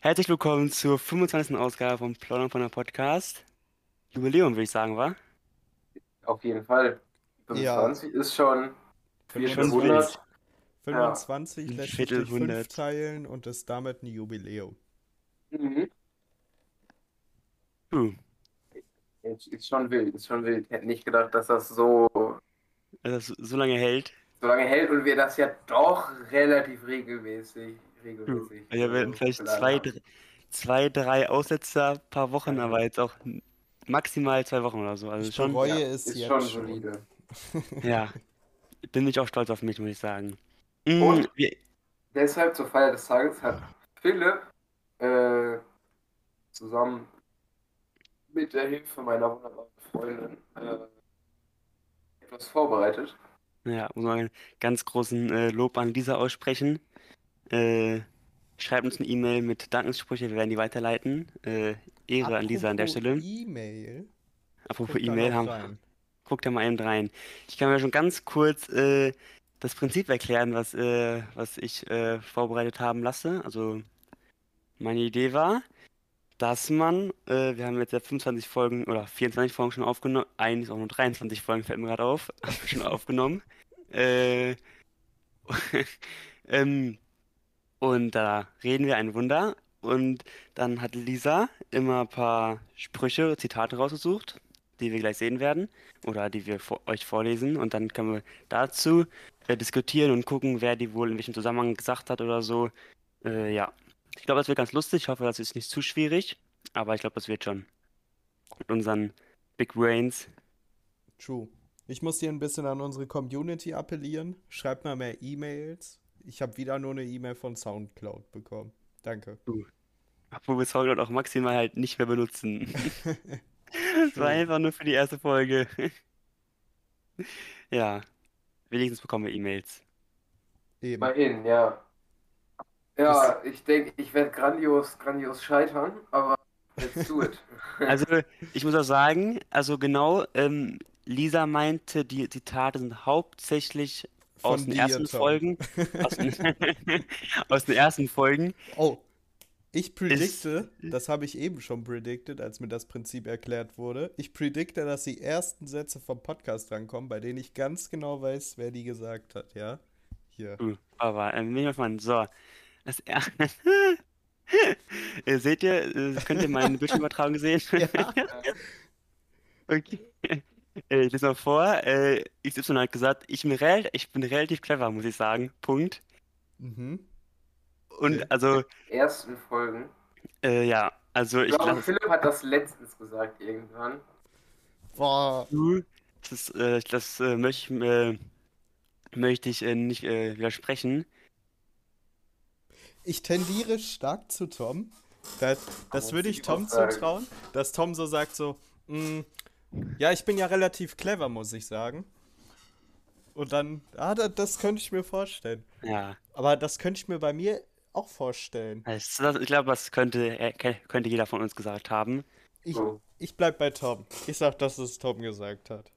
Herzlich willkommen zur 25. Ausgabe von Plaudern von der Podcast. Jubiläum, würde ich sagen, wa? Auf jeden Fall. Ja. 25 ist schon 400. 25 Ein lässt sich durch fünf hundert. teilen und ist damit ein Jubiläum. Mhm. Puh, Ist, ist schon wild, ist schon wild. Ich hätte nicht gedacht, dass das so, dass das so lange hält. so lange hält und wir das ja doch relativ regelmäßig, regelmäßig. Wir werden vielleicht zwei, haben. dr- zwei, drei Aussetzer, paar Wochen, Ja. aber jetzt auch maximal zwei Wochen oder so. Also Ich schon, bereue Ja, es ist jetzt schon solide. ja, bin ich auch stolz auf mich, muss ich sagen. Mm, Und? wir, Deshalb zur Feier des Tages hat Philipp äh, zusammen mit der Hilfe meiner wunderbaren Freundin äh, etwas vorbereitet. ja, muss man einen ganz großen äh, Lob an Lisa aussprechen. Äh, schreibt uns eine E-Mail mit Dankenssprüche, wir werden die weiterleiten. Äh, Ehre an Lisa an der Apropos Stelle. E-Mail. Apropos E-Mail haben, rein. Guck da mal eben rein. Ich kann mir schon ganz kurz äh, das Prinzip erklären, was, äh, was ich äh, vorbereitet haben lasse. Also meine Idee war, dass man, äh, wir haben jetzt ja 25 Folgen oder 24 Folgen schon aufgenommen, eigentlich auch nur 23 Folgen, fällt mir gerade auf, schon aufgenommen. Äh, ähm, und da reden wir ein Wunder. Und dann hat Lisa immer ein paar Sprüche, Zitate rausgesucht, die wir gleich sehen werden oder die wir vor euch vorlesen. Und dann können wir dazu äh, diskutieren und gucken, wer die wohl in welchem Zusammenhang gesagt hat oder so. Äh, ja, ich glaube, das wird ganz lustig. Ich hoffe, das ist nicht zu schwierig, aber ich glaube, das wird schon. Mit unseren Big Brains. True. Ich muss hier ein bisschen an unsere Community appellieren. Schreibt mal mehr E-Mails. Ich habe wieder nur eine E-Mail von Soundcloud bekommen. Danke. Obwohl wir Soundcloud auch maximal halt nicht mehr benutzen. Das war einfach nur für die erste Folge. Ja, wenigstens bekommen wir E-Mails. Eben. Immerhin, ja. Ja, ich denke, ich werde grandios, grandios scheitern, aber let's do it. Also, ich muss auch sagen, also genau, ähm, Lisa meinte, die Zitate sind hauptsächlich aus den ersten Tom. Folgen. Aus den, aus den ersten Folgen. Oh, ich predikte, das habe ich eben schon predicted, als mir das Prinzip erklärt wurde. Ich predikte, dass die ersten Sätze vom Podcast rankommen, bei denen ich ganz genau weiß, wer die gesagt hat, ja? Hier. Uh, aber, ähm, bin ich mal. So, das erste. Äh, Seht ihr, äh, könnt ihr meinen Bildschirmübertragung sehen? Ja. Okay. Äh, Ich lese mal vor. Äh, XY hat gesagt, ich bin, rel ich bin relativ clever, muss ich sagen. Punkt. Mhm. Und Okay. also, Ersten Folgen. äh, ja, also Ich ich glaube, Philipp hat das letztens gesagt irgendwann. Boah. Das, äh, das äh, möchte ich, äh, möchte ich äh, nicht äh, widersprechen. Ich tendiere stark zu Tom. Das, das würde ich Tom zutrauen, dass Tom so sagt so, "Mm, ja, ich bin ja relativ clever, muss ich sagen. Und dann, ah, da, das könnte ich mir vorstellen. Ja, Aber das könnte ich mir bei mir auch vorstellen. das, das, ich glaube, das könnte, äh, könnte jeder von uns gesagt haben. Ich, ich bleib bei Tom. Ich sag, dass es Tom gesagt hat.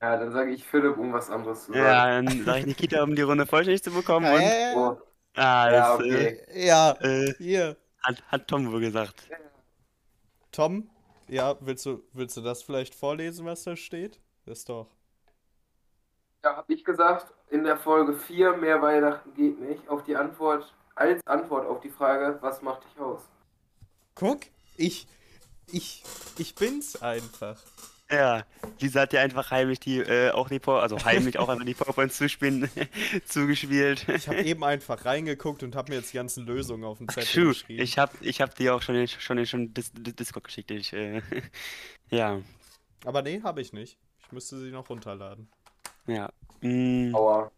Ja, dann sage ich Philipp, um was anderes zu sagen. Ja, dann sage ich Nikita, um die Runde vollständig zu bekommen. Und, Äh, Oh, ah, ja, das okay. ja, äh, äh, hier. hat, hat Tom wohl gesagt. Tom, ja, willst du, willst du das vielleicht vorlesen, was da steht? Das ist doch. Ja, habe ich gesagt, in der Folge 4, mehr Weihnachten geht nicht, auf die Antwort, als Antwort auf die Frage, was macht dich aus? Guck, ich, ich, ich bin's einfach. Ja, Lisa hat ja einfach heimlich die, äh, auch die Power, also heimlich auch einfach die PowerPoints zuspielen, zugespielt. Ich habe eben einfach reingeguckt und habe mir jetzt die ganzen Lösungen auf dem Zettel True, geschrieben. ich hab, ich hab dir auch schon, in- schon, schon Dis Dis- Discord geschickt. Ich, äh, ja, Aber nee, habe ich nicht. Ich müsste sie noch runterladen. ja. Mm. Aua.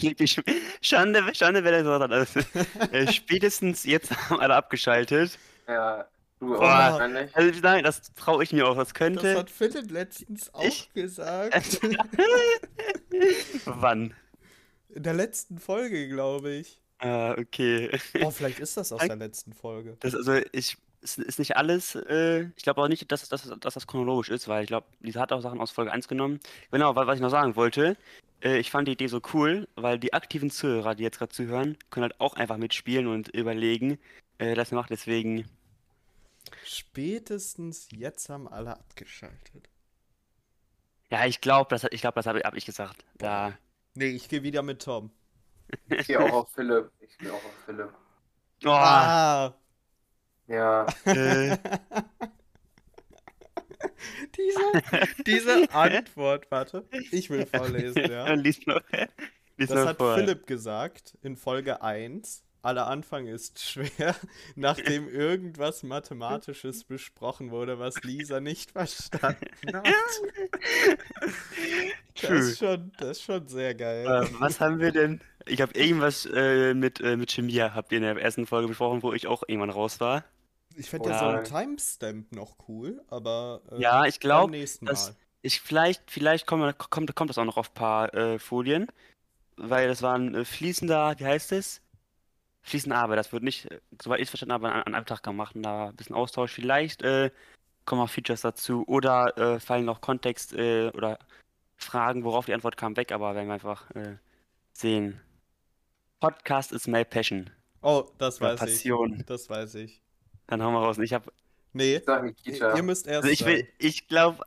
Die Sch- Schande, Schande, wer das gesagt hat. Also, äh, spätestens jetzt haben alle abgeschaltet. Ja, du auch Boah. wahrscheinlich. Also nein, das traue ich mir auch. Das Das könnte. hat Philipp letztens auch Ich- gesagt. Wann? In der letzten Folge, glaube ich. Ah, okay. Oh, vielleicht ist das aus der letzten Folge. Das, also ich, ist, ist nicht alles. Äh, ich glaube auch nicht, dass, dass, dass das chronologisch ist, weil ich glaube, Lisa hat auch Sachen aus Folge 1 genommen. Genau, was, was ich noch sagen wollte. Äh, ich fand die Idee so cool, weil die aktiven Zuhörer, die jetzt gerade zuhören, können halt auch einfach mitspielen und überlegen, äh, das macht. Deswegen, Spätestens jetzt haben alle abgeschaltet. ja, ich glaube, das, ich glaub, das habe hab ich gesagt. Da, Nee, ich gehe wieder mit Tom. Ich gehe auch auf Philipp. Ich gehe auch auf Philipp. oh, Ah! Ja. äh, Diese, diese Antwort, warte. Ich will vorlesen, ja. lies noch, lies Das hat vor. Philipp gesagt in Folge 1. Aller Anfang ist schwer, nachdem irgendwas Mathematisches besprochen wurde, was Lisa nicht verstanden hat. Das ist schon, das ist schon sehr geil. Äh, was haben wir denn? Ich habe irgendwas äh, mit, äh, mit Chemie, habt ihr in der ersten Folge besprochen, wo ich auch irgendwann raus war. Ich fände ja so ein Timestamp noch cool, aber äh, Ja, ich glaube, nächsten das- Mal. ich vielleicht, vielleicht kommt, kommt, kommt das auch noch auf ein paar äh, Folien, weil das war ein äh, fließender, wie heißt es? Fließende Arbeit. Das wird nicht, äh, soweit ich es verstanden habe, an, an einem Tag gemacht. Und da ein bisschen Austausch. Vielleicht äh, kommen auch Features dazu oder äh, fallen noch Kontext äh, oder Fragen, worauf die Antwort kam, weg, aber werden wir einfach äh, sehen. Podcast ist my passion. Oh, das Oder weiß Passion. ich. Das weiß ich. Dann hauen wir raus. Ich habe Nee, Ich ihr müsst erst Also ich will, ich glaube,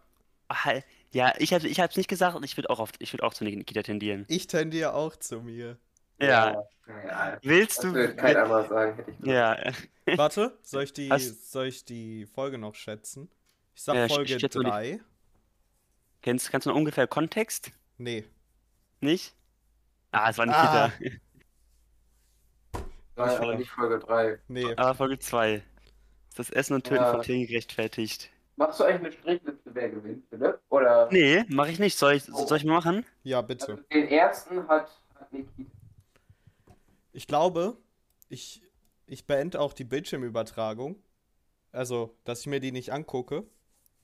ja, ich habe ich hab's nicht gesagt und ich würde auch auf, ich würde auch zu Nikita tendieren. Ich tendiere auch zu mir. Ja. Ja. Willst Das du? will kein anderer sagen, hätte ich gesagt. Ja. Warte, soll ich die, Hast- soll ich die Folge noch schätzen? Ich sag Ja, Folge schätz mal die- 3. Kennst, kannst du noch ungefähr Kontext? Nee. Nicht? Ah, es war Ah. Nikita. Nein, aber nicht Folge 3. Nee. Aber Folge 2. Das Essen und Töten Ja. von Tieren gerechtfertigt. Machst du eigentlich eine Strichliste, wer gewinnt, Philipp? Oder? Nee, mache ich nicht. Soll ich, soll ich mal machen? Ja, bitte. Also den ersten hat, hat Nikita. Ich glaube, ich, ich beende auch die Bildschirmübertragung. Also, dass ich mir die nicht angucke,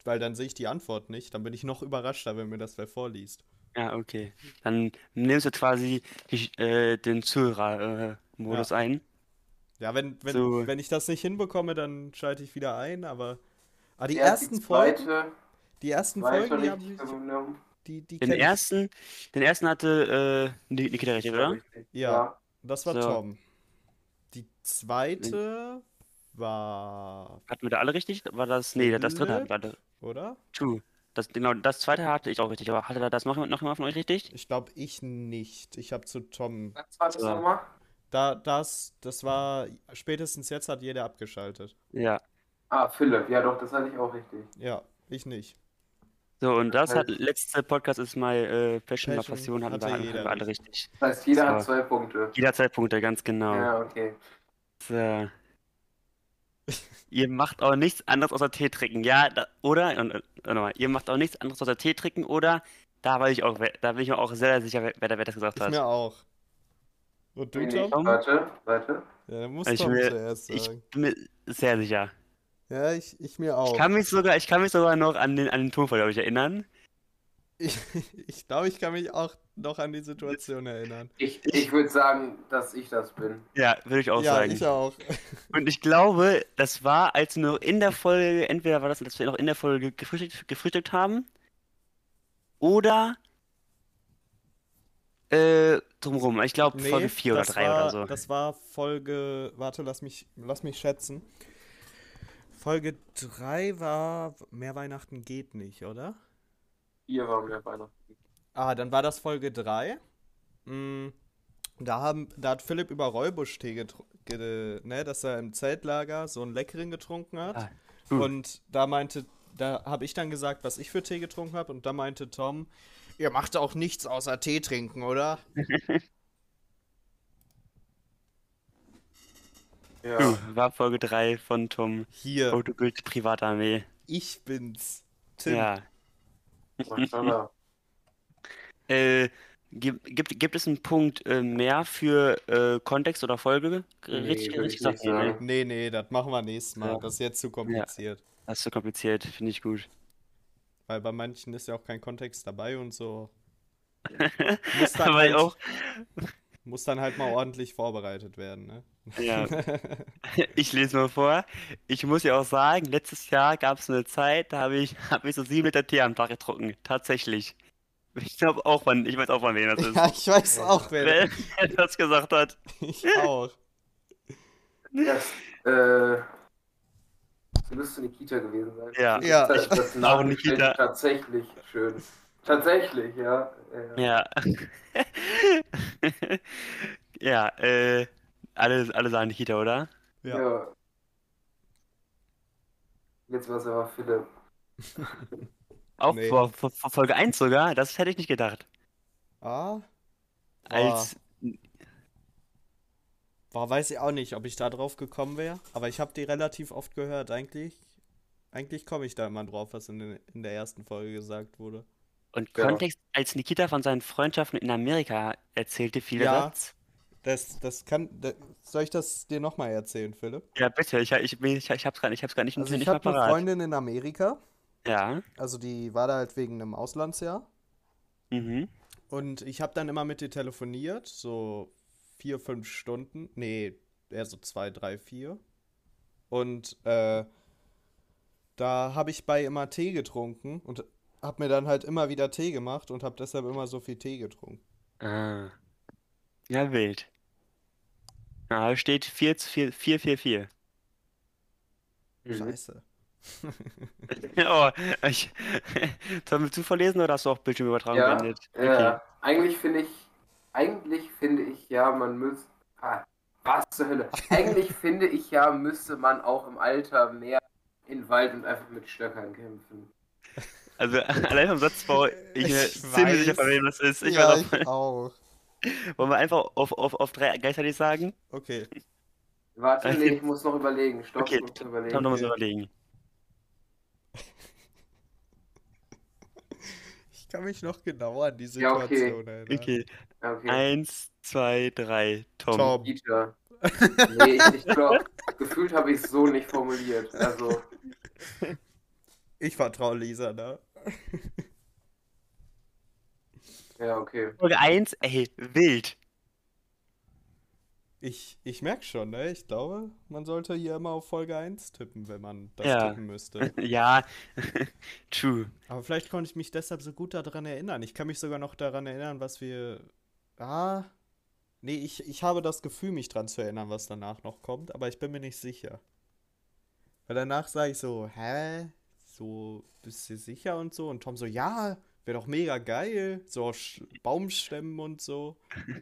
weil dann sehe ich die Antwort nicht. Dann bin ich noch überraschter, wenn mir das wer vorliest. Ja, okay. Dann nimmst du quasi die, äh, den Zuhörer-Modus ein. Ja, wenn, wenn, So. wenn ich das nicht hinbekomme, dann schalte ich wieder ein, aber. Ah, die ersten Folgen, die ersten zweite Folgen, die habe richtig ich, genommen. die, die Den kenn ich. ersten, den ersten hatte äh, Ni- Nikita recht, oder? Richtig. Ja. Das war So. Tom. Die zweite war, Hatten wir da alle richtig? War das. Nee, das dritte Philipp? war das. oder? True. Das, genau, das zweite hatte ich auch richtig, aber hatte da das noch, noch jemand von euch richtig? Ich glaube, ich nicht. Ich habe zu Tom. Was war das So. nochmal? Da, das, das war, spätestens jetzt hat jeder abgeschaltet. Ja. Ah, Philipp. Ja, doch, das hatte ich auch richtig. Ja, ich nicht. So, und das hat, heißt- letzte Podcast ist my äh, Passion, my Passion hatte wir, jeder alle richtig. Das heißt, jeder So. hat zwei Punkte. Jeder zwei Punkte, ganz genau. Ja, okay. So. Ihr macht auch nichts anderes außer Tee trinken, ja? Da, oder? Und, äh, nochmal, ihr macht auch nichts anderes außer Tee trinken, oder? Da war ich auch, da bin ich mir auch sehr sicher, wer, wer das gesagt Ich hat. mir auch. Und du, ich. Tom? Warte, warte. Ja, dann muss Ich Tom will- zuerst Ich sagen. bin mir sehr sicher. Ja, ich, ich mir Ich auch. kann mich sogar, ich kann mich sogar noch an den, an den Tonfall, glaube ich, erinnern. Ich, ich glaube, ich kann mich auch noch an die Situation erinnern. Ich, ich würde sagen, dass ich das bin. Ja, würde ich auch ja, sagen. ich auch. Und ich glaube, das war, als wir noch in der Folge, entweder war das, dass wir noch in der Folge gefrühstückt, gefrühstückt haben, oder äh, drumrum. Ich glaube, Nee, Folge 4 oder das 3 war, oder so. Das war Folge. Warte, lass mich, lass mich schätzen. Folge 3 war. Mehr Weihnachten geht nicht, oder? Hier waren wir Weihnachten. Ah, dann war das Folge 3. Mm, da, haben, da hat Philipp über Räubusch-Tee getrunken, ne, dass er im Zeltlager so einen leckeren getrunken hat. Ah. Und da meinte, da habe ich dann gesagt, was ich für Tee getrunken habe. Und da meinte Tom, ihr macht auch nichts außer Tee trinken, oder? Ja. War Folge 3 von Tom. Hier, Autobild Privatarmee. ich bin's. Tim. Ja. Äh, gibt, gibt, gibt es einen Punkt äh, mehr für äh, Kontext oder Folge? Nee, richtig, gesagt, nee, ne? Nee, nee, das machen wir nächstes Mal. Ja. Das ist jetzt zu kompliziert. Das ist zu kompliziert, finde ich gut. Weil bei manchen ist ja auch kein Kontext dabei und so. Muss dann Weil halt- auch, muss dann halt mal ordentlich vorbereitet werden, ne? Ja. Ich lese mal vor. Ich muss ja auch sagen, letztes Jahr gab es eine Zeit, da habe ich, hab ich so sieben Liter Tee am Tag getrunken. Tatsächlich. Ich glaube auch, von, ich weiß auch, von wem das ist. Ja, ich weiß auch, wer. Wer das gesagt hat. Ich auch. Das, äh, das müsste Nikita gewesen sein. Ja. Ja. Das, das Auch Name Nikita. ist tatsächlich schön. Tatsächlich, ja. ja. Ja. Ja, äh, alle, alle sagen Nikita, oder? Ja. Ja. Jetzt war es aber Philipp. Auch Nee. vor, vor, vor Folge 1 sogar? Das hätte ich nicht gedacht. Ah, Als, boah, weiß ich auch nicht, ob ich da drauf gekommen wäre. Aber ich habe die relativ oft gehört. Eigentlich, eigentlich komme ich da immer drauf, was in, den, in der ersten Folge gesagt wurde. Und Ja. Kontext, als Nikita von seinen Freundschaften in Amerika erzählte, viele Ja. Satz. Das, das kann. Das, soll ich das dir nochmal erzählen, Philipp? Ja, bitte, ich, ich, ich, ich hab's gar nicht, ich hab's gar nicht, Also ich habe eine. Freundin in Amerika. Ja, Also die war da halt wegen einem Auslandsjahr. mhm. Und ich habe dann immer mit ihr telefoniert, so vier, fünf Stunden. Nee, eher so zwei, drei, vier. Und äh, da habe ich bei immer Tee getrunken und habe mir dann halt immer wieder Tee gemacht und habe deshalb immer so viel Tee getrunken. Ah. Ja, wild. Ja, da steht 4 zu 4, 4, 4, 4. Mhm. Scheiße. Oh, ich, sollen wir zu vorlesen oder hast du auch Bildschirmübertragung Ja, beendet? ja. Eigentlich finde ich, eigentlich finde ich ja, man müsste, ah, was zur Hölle? Eigentlich finde ich ja, müsste man auch im Alter mehr in Wald und einfach mit Stöckern kämpfen. Also allein vom Satzbau, ich bin mir Ich ziemlich sicher, von wem das ist. Ich ja, weiß auch, ich auch. wollen wir einfach auf, auf, auf drei gleichzeitig sagen? Okay. Warte, Okay. nee, ich muss noch überlegen. Stopp, Okay, ich muss noch überlegen. Kann noch mal so Okay. überlegen. Ich kann mich noch genauer an die Ja, okay. Situation erinnern. Okay, Ja, okay. eins, zwei, drei, Tom. Tom. Dieter. Nee, ich, ich glaube, gefühlt habe ich es so nicht formuliert. Also, Ich vertraue Lisa, ne? ja, okay. Folge 1, ey, wild. Ich, ich merke schon, ne? Ich glaube, man sollte hier immer auf Folge 1 tippen, wenn man das Ja. tippen müsste. Ja, true. Aber vielleicht konnte ich mich deshalb so gut daran erinnern. Ich kann mich sogar noch daran erinnern, was wir. Ah. Nee, ich, ich habe das Gefühl, mich dran zu erinnern, was danach noch kommt, aber ich bin mir nicht sicher. Weil danach sage ich so, hä? So, bist du sicher und so? Und Tom so, ja, wäre doch mega geil. So auf Sch Baumstämmen und so.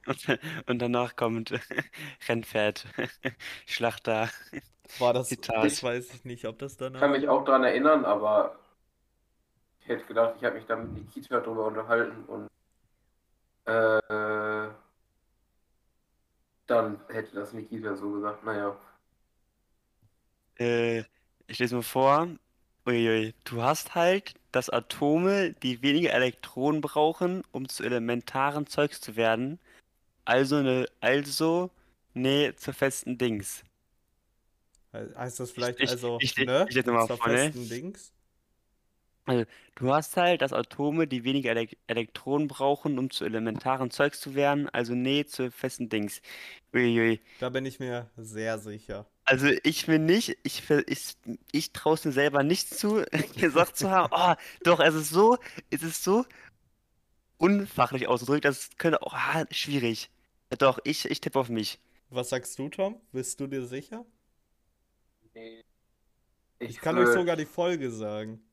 Und, und danach kommt Rennpferd, Schlachter. War das, Zitat. das weiß ich nicht, ob das Ich kann danach. mich auch daran erinnern, aber ich hätte gedacht, ich habe mich da mit Nikita drüber unterhalten und äh, dann hätte das Nikita so gesagt. Naja. Äh, ich lese mal vor. Uiui, du hast halt, dass Atome, die weniger Elektronen brauchen, um zu elementaren Zeugs zu werden. Also ne, also, nee, zu festen Dings. He- Heißt das vielleicht ich- also, ich- ne? ich lese mal zur vor, ne? festen Dings? Du hast halt, dass Atome, die weniger Elek Elektronen brauchen, um zu elementaren Zeugs zu werden. Also nee, zu festen Dings. Uiui. Da bin ich mir sehr sicher. Also ich will nicht, ich, ich, ich traue es mir selber nicht zu, gesagt zu haben, oh, doch, es ist so, es ist so unfachlich ausgedrückt, das könnte auch ah, schwierig. Doch, ich, ich tippe auf mich. Was sagst du, Tom? Bist du dir sicher? Nee. Ich kann würd- euch sogar die Folge sagen.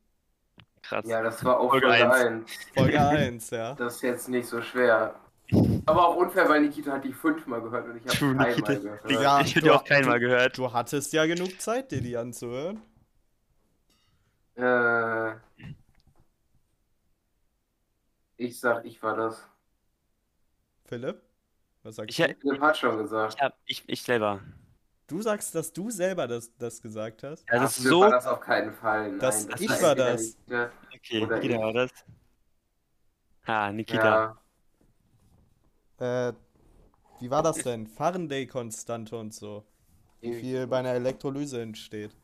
Krass. Ja, das war auch Folge Folge eins. 1. Folge 1, ja. Das ist jetzt nicht so schwer. Aber auch unfair, weil Nikita hat die fünfmal gehört und ich habe keinmal Nikita. gehört. Ja, ich hätte du- auch keinmal gehört. Du hattest ja genug Zeit, dir die anzuhören. Äh, ich sag, ich war das. Philipp? Was sagst Ich, du? Philipp hat schon gesagt. ich, hab- ich, ich selber. Du sagst, dass du selber das, das gesagt hast? Ja, Ach, das ist Philipp so. war das auf keinen Fall. Nein, Das- das ich war das. Nikita- Okay, Oder Nikita ich. war das. Ah, Nikita. Ja, Äh, wie war das denn? Faraday-Konstante und so. Wie viel bei einer Elektrolyse entsteht.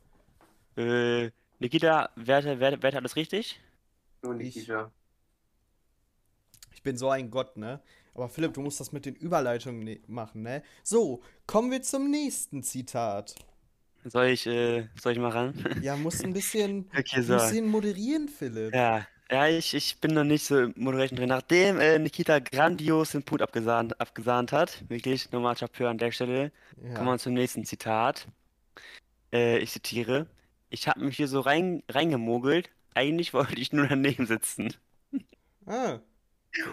Äh, Nikita, wer, hat- wer, wer hat alles richtig? nur Ich- Nikita. Ich bin so ein Gott, ne? Aber Philipp, du musst das mit den Überleitungen ne machen, ne? So, kommen wir zum nächsten Zitat. Soll ich, äh, soll ich mal ran? Ja, musst ein bisschen, Okay, ein so. bisschen moderieren, Philipp. Ja, ja, ich, ich bin noch nicht so im Moderation drin. Nachdem äh, Nikita grandios den Punkt abgesahnt, abgesahnt hat, wirklich nochmal Chapeau an der Stelle, Ja. kommen wir zum nächsten Zitat. Äh, ich zitiere: Ich habe mich hier so rein, reingemogelt. Eigentlich wollte ich nur daneben sitzen. Ah,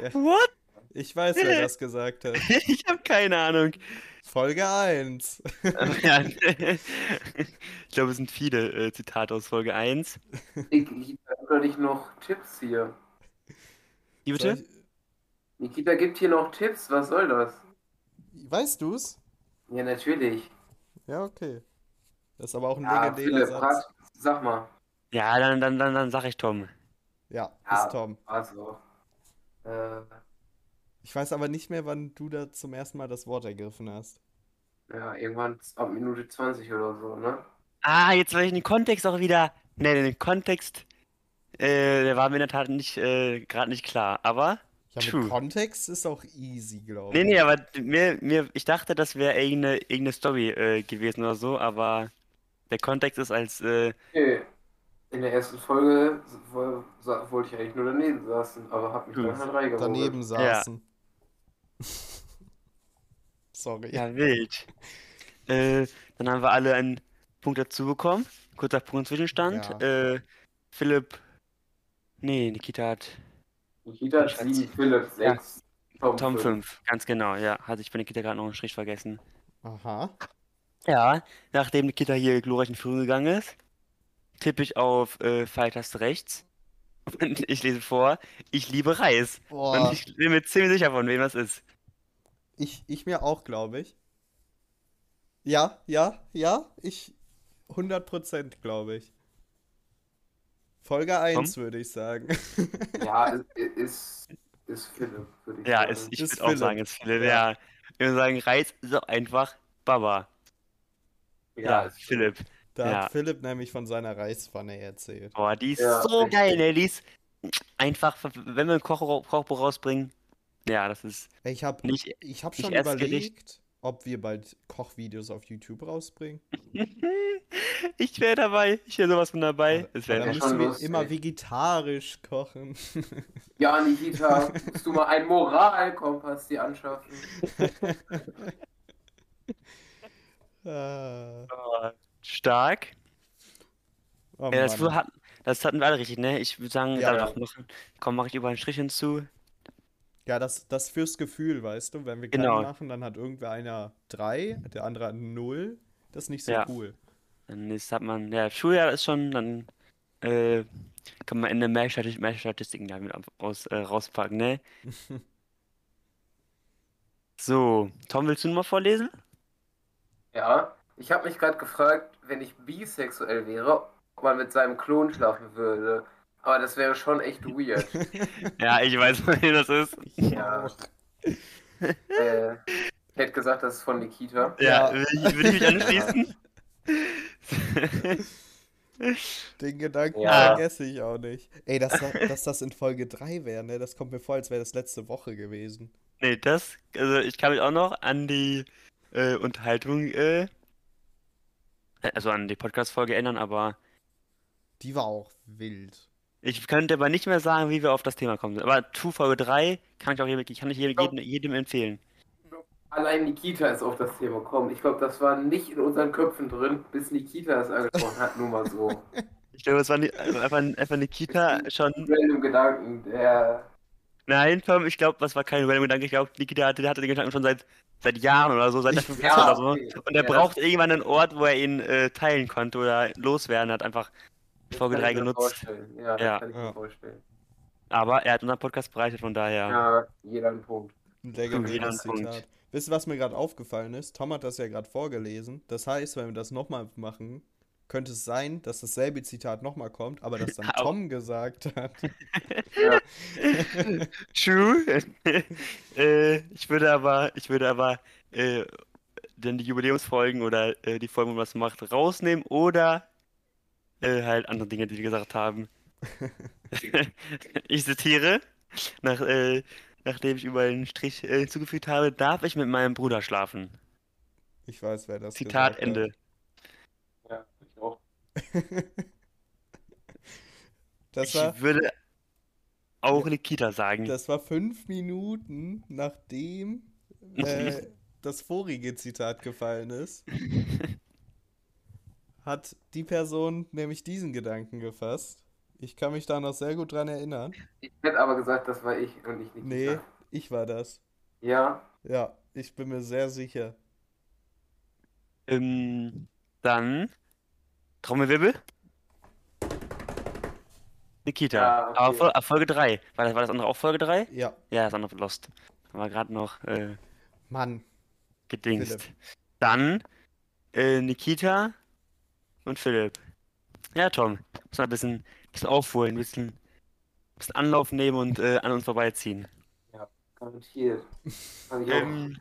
ja, What? ich weiß, wer das gesagt hat. Ich habe keine Ahnung. Folge 1. Ja, ich glaube, es sind viele äh, Zitate aus Folge 1. Nikita nicht noch Tipps hier. Wie bitte? Nikita gibt hier noch Tipps, was soll das? weißt du's? Ja, natürlich. Ja, okay. Das ist aber auch ein Ja, legendärer Philipp, Satz. rat, sag mal. Ja, dann, dann, dann, dann sag ich Tom. Ja, Ja. ist Tom. Also. Äh, Ich weiß aber nicht mehr, wann du da zum ersten Mal das Wort ergriffen hast. ja, irgendwann ab Minute 20 oder so, ne? Ah, jetzt weiß ich den Kontext auch wieder. Ne, den Kontext, äh, der war mir in der Tat nicht, äh, gerade nicht klar. Aber, Ja, mit True. Kontext ist auch easy, glaube nee, ich. nee, aber mir, mir, ich dachte, das wäre irgendeine, irgendeine Story äh, gewesen oder so, aber der Kontext ist als, äh, Okay. In der ersten Folge wollte ich eigentlich nur daneben saßen, aber hab mich Gut. dann halt reingemogelt. Daneben saßen. Sorry. ja, wild. Äh, dann haben wir alle einen Punkt dazu bekommen. Kurzer Punkt Zwischenstand. Ja. Äh, Philipp, nee, Nikita hat Nikita hat Schatz. 7, Philipp 6, Tom, Tom 5. 5, ganz genau, ja. Hatte ich bei Nikita gerade noch einen Strich vergessen. Aha. Ja, nachdem Nikita hier glorreich in Führung gegangen ist, tippe ich auf äh, Pfeiltaste rechts. Und ich lese vor, ich liebe Reis. Boah. Und ich bin mir ziemlich sicher, von wem das ist. Ich, ich mir auch, glaube ich. Ja, ja, ja. Ich 100% glaube ich. Folge 1 würde ich sagen. Ja, ist, ist, ist Philipp, würde ich Ja, sagen. ist, ich Ist würde auch sagen, ist Philipp. Ja. Ja. Ich würde sagen, Reis ist auch einfach Baba. Ja, ist Philipp. Da Ja. hat Philipp nämlich von seiner Reispfanne erzählt. Boah, die ist Ja, so richtig. geil, ne? Die ist einfach, wenn wir ein Koch Kochbuch rausbringen, ja, das ist Ich habe nicht. ich hab schon überlegt, ob wir bald Kochvideos auf YouTube rausbringen. Ich wäre dabei. Ich wäre sowas von dabei. Es dann schon müssen wir lustig. immer vegetarisch kochen. Ja, Nikita, musst du mal einen Moralkompass dir anschaffen. Ah, Oh, stark. oh Ja, das, hat, das hatten wir alle richtig, ne? Ich würde sagen, Ja, ja. noch machen. Komm, mache ich über einen Strich hinzu. Ja, das, das fürs Gefühl, weißt du? Wenn wir Genau. keinen machen, dann hat irgendwer einer drei, der andere hat null. Das ist nicht so Ja. cool. Dann ist, hat man, ja, Schuljahr ist schon, dann äh, kann man Ende mehr, Stati mehr Statistiken damit raus, äh, rauspacken, ne? So, Tom, willst du nochmal vorlesen? Ja, ich habe mich gerade gefragt, wenn ich bisexuell wäre, ob man mit seinem Klon schlafen würde. Aber das wäre schon echt weird. Ja, ich weiß, wem das ist. Ja. äh, ich hätte gesagt, das ist von Nikita. Ja, Ja. würde ich, mich anschließen? Den Gedanken Ja. vergesse ich auch nicht. Ey, dass, da- dass das in Folge 3 wäre, ne? Das kommt mir vor, als wäre das letzte Woche gewesen. Nee, das, also ich kann mich auch noch an die äh, Unterhaltung, äh, also an die Podcast-Folge erinnern, aber Die war auch wild. Ich könnte aber nicht mehr sagen, wie wir auf das Thema kommen. Aber True Folge 3 kann ich auch jedem, kann ich jedem, jedem, jedem empfehlen. Allein Nikita ist auf das Thema gekommen. Ich glaube, das war nicht in unseren Köpfen drin, bis Nikita es angesprochen hat. Nur mal so. Ich glaube, es war also einfach, einfach Nikita schon. Random Gedanken, der. Nein, Tom, ich glaube, das war kein random Gedanke. Ich glaube, Nikita hatte, hatte den Gedanken schon seit, seit Jahren oder so, seit der 5. Klasse Ja, oder so. okay. Und er Ja, braucht irgendwann einen Ort, wo er ihn äh, teilen konnte oder loswerden. Hat einfach Folge kann 3 ich mir genutzt. vorstellen. Ja, das Ja. kann ich mir vorstellen. Aber er hat unseren Podcast bereichert, von daher. Ja, jeder einen Punkt. Ein Wieder ein legendäres Punkt. Zitat. Wisst ihr, was mir gerade aufgefallen ist? Tom hat das ja gerade vorgelesen. Das heißt, wenn wir das nochmal machen, könnte es sein, dass dasselbe Zitat nochmal kommt, aber das dann Au. Tom gesagt hat. True. äh, ich würde aber, ich würde aber äh, dann die Jubiläumsfolgen oder äh, die Folgen, wo man was macht, rausnehmen oder äh, halt andere Dinge, die wir gesagt haben. ich zitiere, nach, äh, nachdem ich überall einen Strich äh, hinzugefügt habe, darf ich mit meinem Bruder schlafen. Ich weiß, wer das Zitat Ende. Ja, ich auch. Ich war, würde auch Nikita sagen. das war fünf Minuten, nachdem äh, das vorige Zitat gefallen ist. Hat die Person nämlich diesen Gedanken gefasst. Ich kann mich da noch sehr gut dran erinnern. Ich hätte aber gesagt, das war ich und ich nicht. Nee, ich war das. Ja, Ja, ich bin mir sehr sicher. Ähm, dann Trommelwirbel. Nikita. Ja, okay. Aber Fol- äh, Folge 3. War das, war das andere auch Folge 3? Ja, Ja, das andere Lost. Haben wir gerade noch äh, Mann. gedingst. Philipp. Dann äh, Nikita und Philipp. Ja, Tom. Muss mal ein bisschen, bisschen aufholen, ein bisschen, bisschen Anlauf nehmen und äh, an uns vorbeiziehen. garantiert. Ich auch. Ähm,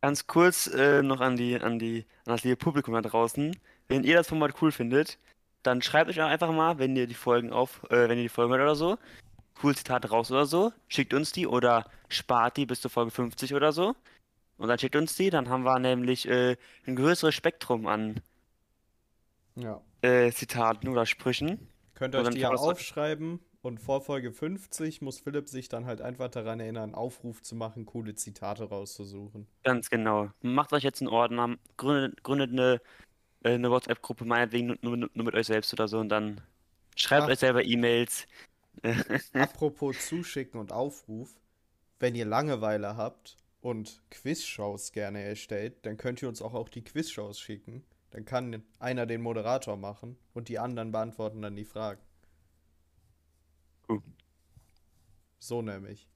ganz kurz äh, noch an die, an die, an das liebe Publikum da draußen. Wenn ihr das Format cool findet, dann schreibt euch auch einfach mal, wenn ihr die Folgen auf, äh, wenn ihr die Folgen hört oder so, cool Zitate raus oder so, schickt uns die oder spart die bis zur Folge 50 oder so. Und dann schickt uns die, dann haben wir nämlich äh, ein größeres Spektrum an Ja. äh, Zitaten oder Sprüchen. Könnt Und euch dann die ja aufschreiben und vor Folge 50 muss Philipp sich dann halt einfach daran erinnern, einen Aufruf zu machen, coole Zitate rauszusuchen. Ganz genau. Macht euch jetzt einen Ordner, gründet, gründet eine, äh, eine WhatsApp-Gruppe, meinetwegen nur, nur, nur mit euch selbst oder so und dann schreibt Ach. euch selber E-Mails. Apropos Zuschicken und Aufruf, wenn ihr Langeweile habt und Quizshows gerne erstellt, dann könnt ihr uns auch, auch die Quizshows schicken. Dann kann einer den Moderator machen und die anderen beantworten dann die Fragen. Uh. So nämlich.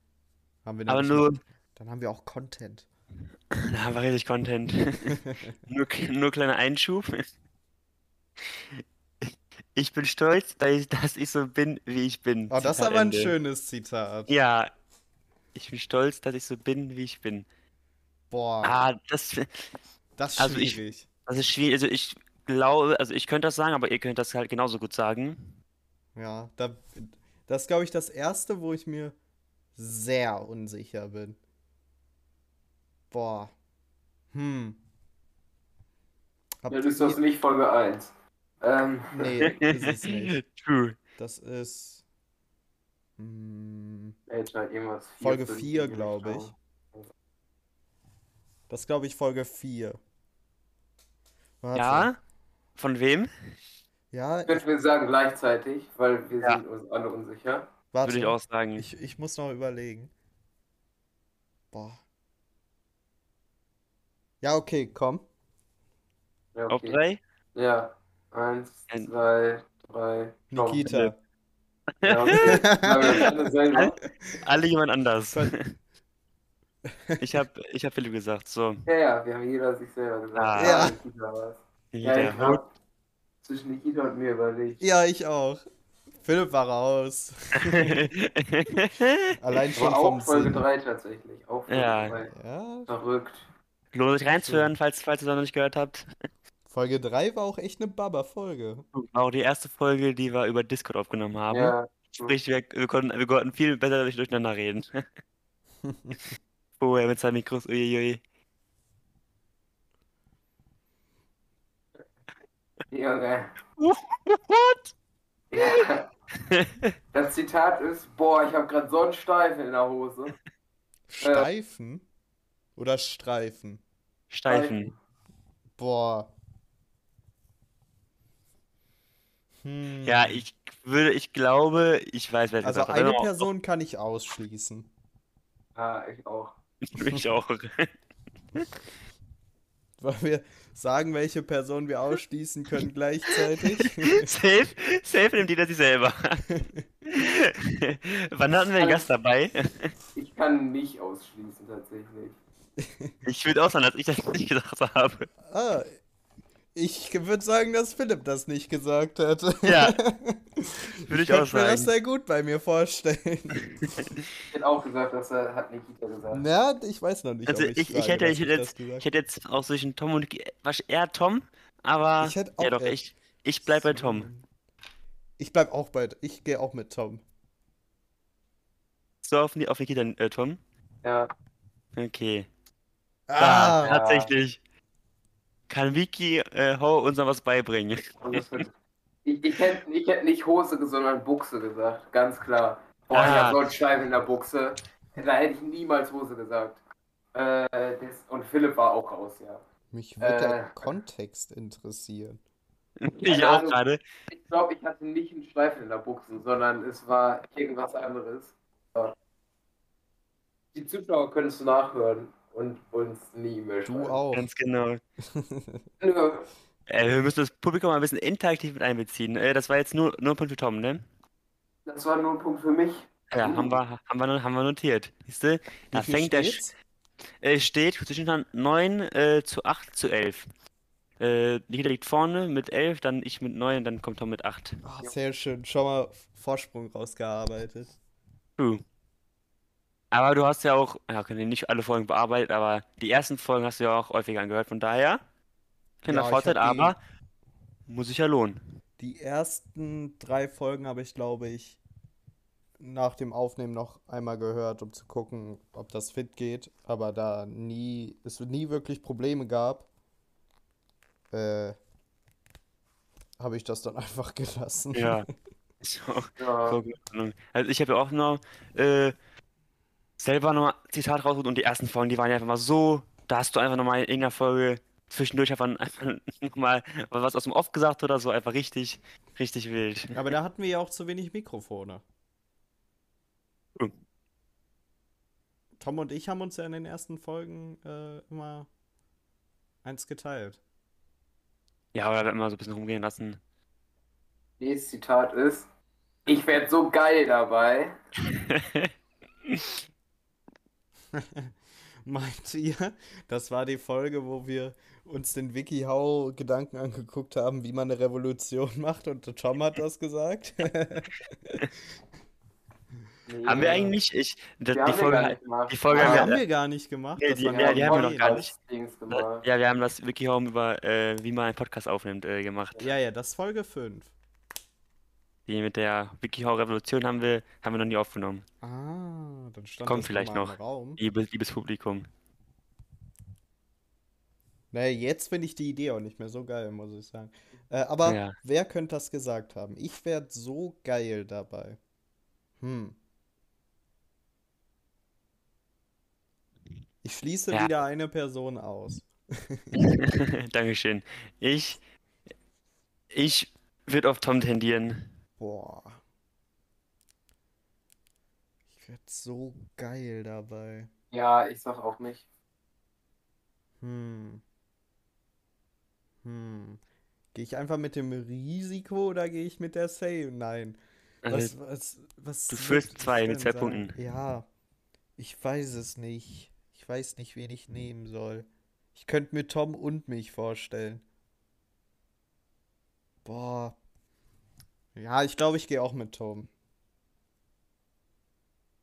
Haben wir Aber nur, noch- Dann haben wir auch Content. da haben wir richtig Content. Nur, nur kleiner Einschub. Ich bin stolz, dass ich, so bin, wie ich bin. Oh, das ist Zitat aber ein Ende. schönes Zitat. Ja, ich bin stolz, dass ich so bin, wie ich bin. Boah, Ah, das, das ist also ich- schwierig. das ist schwierig. Also ich glaube, also ich könnte das sagen, aber ihr könnt das halt genauso gut sagen. Ja, da, das ist, glaube ich, das erste, wo ich mir sehr unsicher bin. Boah. Hm. Habt Ja, das ist das nicht Folge 1. Ähm, Nee, ist es nicht. True. Das ist. Hm, halt vier, Folge fünf, 4, sieben, glaube ich. Das glaube ich Folge 4. Warte. Ja? Von wem? Ja, Könnten wir sagen gleichzeitig, weil wir Ja. sind uns alle unsicher. warte. Würde ich auch sagen. Ich, ich muss noch überlegen. Boah. Ja, okay, komm. Ja, Auf okay. drei? Ja. Eins, Ein- zwei, drei. Nikita. Ja, okay. Sagen wir das alle selber. Alle jemand anders. Ich hab, ich hab Philipp gesagt, so. Ja, ja, wir haben jeder sich selber gesagt. Ah. Ja. Nikita. Ja, hab zwischen Nikita und mir überlegt. Ja, ich auch. Philipp war raus. Allein schon Aber vom auch Folge Sinn. 3 tatsächlich. Auch Folge Ja. 3. Ja, Verrückt. Lohnt sich reinzuhören, falls, falls ihr es noch nicht gehört habt. Folge 3 war auch echt eine Baba-Folge. War auch die erste Folge, die wir über Discord aufgenommen haben. Ja. Sprich, wir, wir, konnten, wir konnten viel besser durch- durcheinander reden. Vorher mit seinen Mikros, uiuiui. Junge. What? Ja. Das Zitat ist, boah, ich habe gerade so einen Steifen in der Hose. Steifen? Oder Streifen? Steifen. Boah. Hm. Ja, ich würde, ich glaube, ich weiß, wer Also eine Person kann ich ausschließen. Ah, ich auch. Ich auch. Weil wir sagen, welche Person wir ausschließen können gleichzeitig. Safe, safe nimmt jeder sich selber. Wann hatten wir einen Gast dabei? Ich kann nicht ausschließen, tatsächlich. Ich würde auch sagen, dass ich das nicht gesagt habe. ah, ich würde sagen, dass Philipp das nicht gesagt hat. Ja, würde ich auch könnte mir das sagen. sehr gut bei mir vorstellen. Ich hätte auch gesagt, dass er hat Nikita gesagt. Na, ich weiß noch nicht, Also ob ich, ich, ich hätte, ich hätte jetzt, ich hätte jetzt auch zwischen Tom und was eher Tom, aber Ich hätte ja auch doch, eher- ich, ich bleib bei Tom. Ich bleib auch bei, ich gehe auch mit Tom. du auf, auf Nikita, äh, Tom? Ja. Okay. Ah, Ja. Tatsächlich. Kann Vicky äh, Ho uns noch was beibringen? Ich, ich, hätte, ich hätte nicht Hose, sondern Buchse gesagt, ganz klar. Boah, ich Ah. hab so einen Schweif in der Buchse. Da hätte ich niemals Hose gesagt. Äh, das, und Philipp war auch raus, ja. mich würde der Äh. Kontext interessieren. Ich Ja, auch also- gerade. Ich glaube, ich hatte nicht einen Schweif in der Buchse, sondern es war irgendwas anderes. Die Zuschauer können es nachhören und uns nie mehr Du schreiben. auch. Ganz genau. Äh, wir müssen das Publikum mal ein bisschen interaktiv mit einbeziehen. Äh, das war jetzt nur, nur ein Punkt für Tom, ne? Das war nur ein Punkt für mich. Ja, haben wir, haben wir, haben wir notiert. Siehst du? Da fängt der, steht's? äh, steht zwischen 9 äh, zu 8 zu 11. Äh, Nikita liegt vorne mit 11, dann ich mit 9, dann kommt Tom mit 8. Ah, sehr schön. Schon mal Vorsprung rausgearbeitet. True. Aber du hast ja auch, ja, okay, nicht alle Folgen bearbeitet, aber die ersten Folgen hast du ja auch häufiger angehört, von daher, kleiner Ja, ich Vorteil, aber muss sich ja lohnen. Die ersten drei Folgen habe ich, glaube ich, nach dem Aufnehmen noch einmal gehört, um zu gucken, ob das fit geht. Aber da nie, es nie wirklich Probleme gab, äh, habe ich das dann einfach gelassen. Ja. So. Ja. So. Also ich habe ja auch noch äh, selber noch Zitat rausgesucht und die ersten Folgen, die waren ja einfach mal so, da hast du einfach nochmal in irgendeiner Folge zwischendurch einfach, einfach nochmal was aus dem Off gesagt oder so, einfach richtig, richtig wild. Aber da hatten wir ja auch zu wenig Mikrofone. Hm. Tom und ich haben uns ja in den ersten Folgen äh, immer eins geteilt. Ja, aber da wird immer so ein bisschen rumgehen lassen. Nächstes Zitat ist: Ich werde so geil dabei. Meint ihr, das war die Folge, wo wir uns den WikiHow-Gedanken angeguckt haben, wie man eine Revolution macht und Tom hat das gesagt? Nee, Haben wir äh, eigentlich? Ich, wir die, die haben wir Folge, gar nicht gemacht. die Folge Die haben wir- haben wir gar nicht gemacht. Nee, Das die- war ja, die haben wir noch gar Podcast Dings gemacht. ja, wir haben das WikiHome über, äh, wie man einen Podcast aufnimmt, äh, gemacht. ja, ja, das ist Folge 5. Die mit der WikiHow-Revolution haben wir, haben wir noch nie aufgenommen. Ah, dann stand Kommt vielleicht noch. Raum. Liebes, liebes Publikum. Naja, jetzt finde ich die Idee auch nicht mehr so geil, muss ich sagen. Äh, aber Ja. wer könnte das gesagt haben? Ich werde so geil dabei. Hm. Ich schließe Ja. wieder eine Person aus. Dankeschön. Ich, ich würde auf Tom tendieren. Boah. Werde so geil dabei. Ja, ich sag auch nicht. Hm. Hm. Gehe ich einfach mit dem Risiko oder gehe ich mit der Save? Nein. Also, Was, was, was du wird führst zwei mit zwei? Punkten. Ja, ich weiß es nicht. Ich weiß nicht, wen ich nehmen soll. Ich könnte mir Tom und mich vorstellen. Boah. Ja, ich glaube, ich gehe auch mit Tom.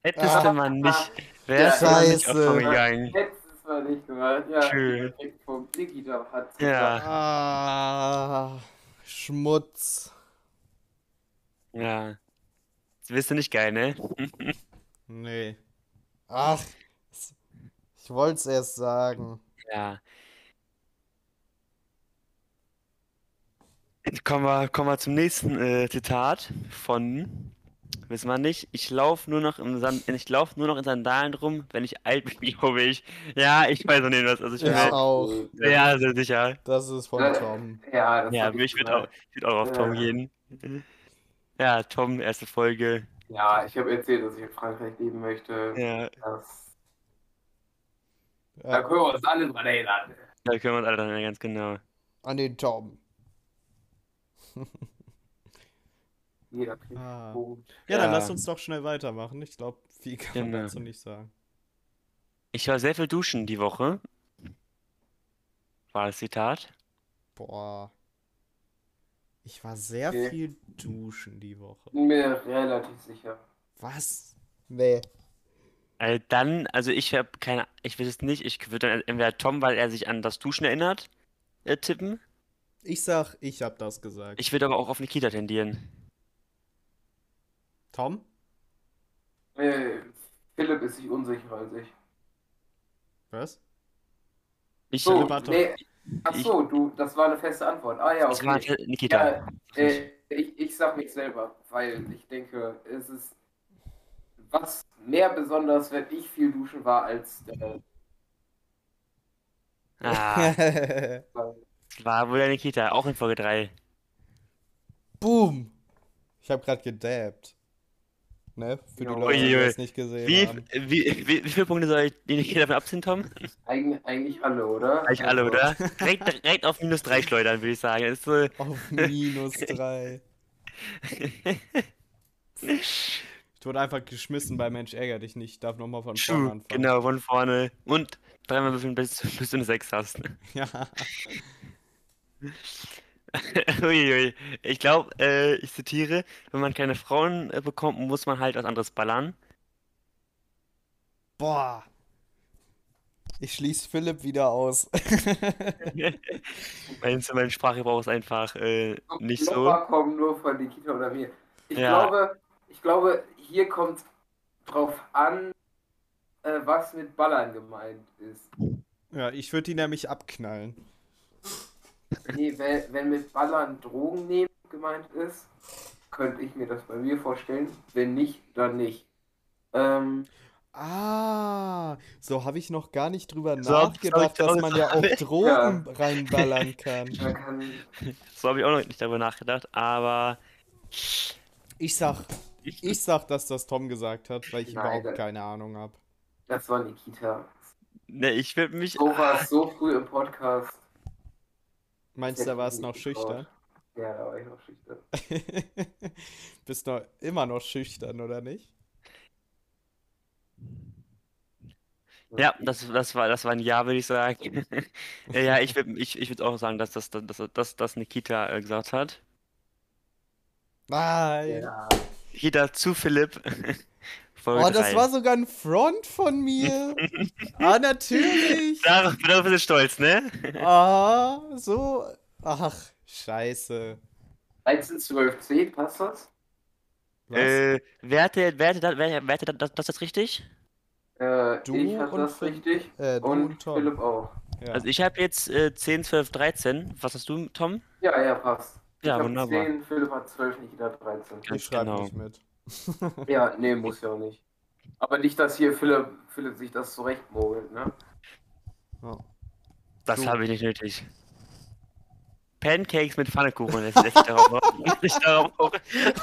Hättest Ah. du man nicht, wärst du Ja, mal nicht. Tom gegangen. Hättest es mal nicht gemacht. Ja, Schön. Hat Ja. Ah, Schmutz. Ja. Das wirst du nicht geil, ne? Nee. Ach, ich wollte es erst sagen. Ja. Kommen wir, kommen wir zum nächsten äh, Zitat von, wissen wir nicht, ich laufe nur noch im Sand, ich laufe nur noch in Sandalen rum, wenn ich alt bin, glaube ich. Ja, ich weiß auch nicht was, also ich Ich halt auch. sehr, sehr sicher. Das ist von Ja. Tom. Ja, das Ja, ich würde auch, ich würd auch auf Tom Ja. gehen. Ja, Tom, erste Folge. Ja, ich habe erzählt, dass ich in Frankreich leben möchte. Ja, Das, da Ja, können wir uns alle dran erinnern. da können wir uns alle dran erinnern, ganz genau. an den Tom. Jeder kriegt Ah. Punkt. Ja, dann Ja. lass uns doch schnell weitermachen. Ich glaube, viel kann man Genau. dazu nicht sagen. Ich war sehr viel duschen die Woche. War das Zitat? Boah. Ich war sehr Okay. viel duschen die Woche. Bin mir relativ sicher. Was? Nee. Also dann, also ich habe keine, ich weiß es nicht, ich würde dann entweder Tom, weil er sich an das Duschen erinnert, äh, tippen. Ich sag, ich hab das gesagt. Ich würde aber auch auf Nikita tendieren. Tom? Äh, Philipp ist sich unsicherer als ich. Was? Ich, So, Philipp hat nee, ach so, du, das war eine feste Antwort. Ah ja, okay. Nikita. Ja, äh, ich, ich sag mich selber, weil ich denke, es ist was mehr besonders, wenn ich viel duschen war als der. Ah, war wohl der Nikita, auch in Folge 3. Boom! Ich habe gerade gedabbt. Ne? Für die Ja. Leute, die das nicht gesehen Wie, haben. wie, wie, wie viele Punkte soll ich die Nikita davon abziehen, Tom? Eigentlich, eigentlich alle, oder? Eigentlich alle, Also, oder? Direkt, direkt auf minus 3 schleudern, würde ich sagen. Ist so, Auf minus drei. Ich wurde einfach geschmissen bei Mensch ärger dich nicht. Ich darf nochmal von vorne Schuh, anfangen. genau, von vorne. Und dreimal würfeln, bis, bis du eine 6 hast. Ja. Uiui. Ich glaube, äh, ich zitiere, wenn man keine Frauen äh, bekommt, muss man halt was anderes ballern. Boah. Ich schließe Philipp wieder aus. mein, mein Sprachgebrauch ist einfach äh, nicht so. Kommen nur von Nikita oder mir. Ich Ja. glaube, ich glaube, hier kommt drauf an, äh, was mit Ballern gemeint ist. ja, ich würde ihn nämlich abknallen. Nee, wenn, wenn mit Ballern Drogen nehmen gemeint ist, könnte ich mir das bei mir vorstellen. Wenn nicht, dann nicht. Ähm, Ah, so habe ich noch gar nicht drüber So nachgedacht, dass man ja auch. Drogen reinballern kann. So habe ich auch noch nicht darüber nachgedacht, aber Ich sag, ich sag, dass das Tom gesagt hat, weil ich Nein, überhaupt das- keine Ahnung habe. Das war Nikita. ne, ich würde mich. So war es so früh im Podcast. Meinst du, da war ich es nicht noch schüchtern? Ja, da war ich noch schüchtern. Bist noch immer noch schüchtern, oder nicht? Ja, das, das war, das war ein Ja, würde ich sagen. Ja, ja, ich würde ich, ich würd auch sagen, dass das, dass, dass, dass Nikita äh, gesagt hat. Nein. Ja. Nikita zu Philipp. Folge Oh, das drei. war sogar ein Front von mir. ah, natürlich. Darauf, bist du stolz, ne? Ah, so. Ach, scheiße. 13, 12, 10, passt das? Was? Äh, wer hatte, wer hatte, das- wer, wer hatte das, das jetzt richtig? Äh, Du ich hatte und das richtig. äh, du und und Tom. Philipp auch. ja. Also ich habe jetzt äh, 10, 12, 13. Was hast du, Tom? Ja, ja, passt. Ja, ich hab wunderbar. 10, Philipp hat 12, Nikita 13. Ganz ich schreibe genau. nicht mit. Ja, nee, muss ja auch nicht. Aber nicht, dass hier Philipp, Philipp sich das zurechtmogelt, ne? Ja. Das habe ich nicht nötig. Pancakes mit Pfannekuchen lässt lässt sich darauf, darauf auch,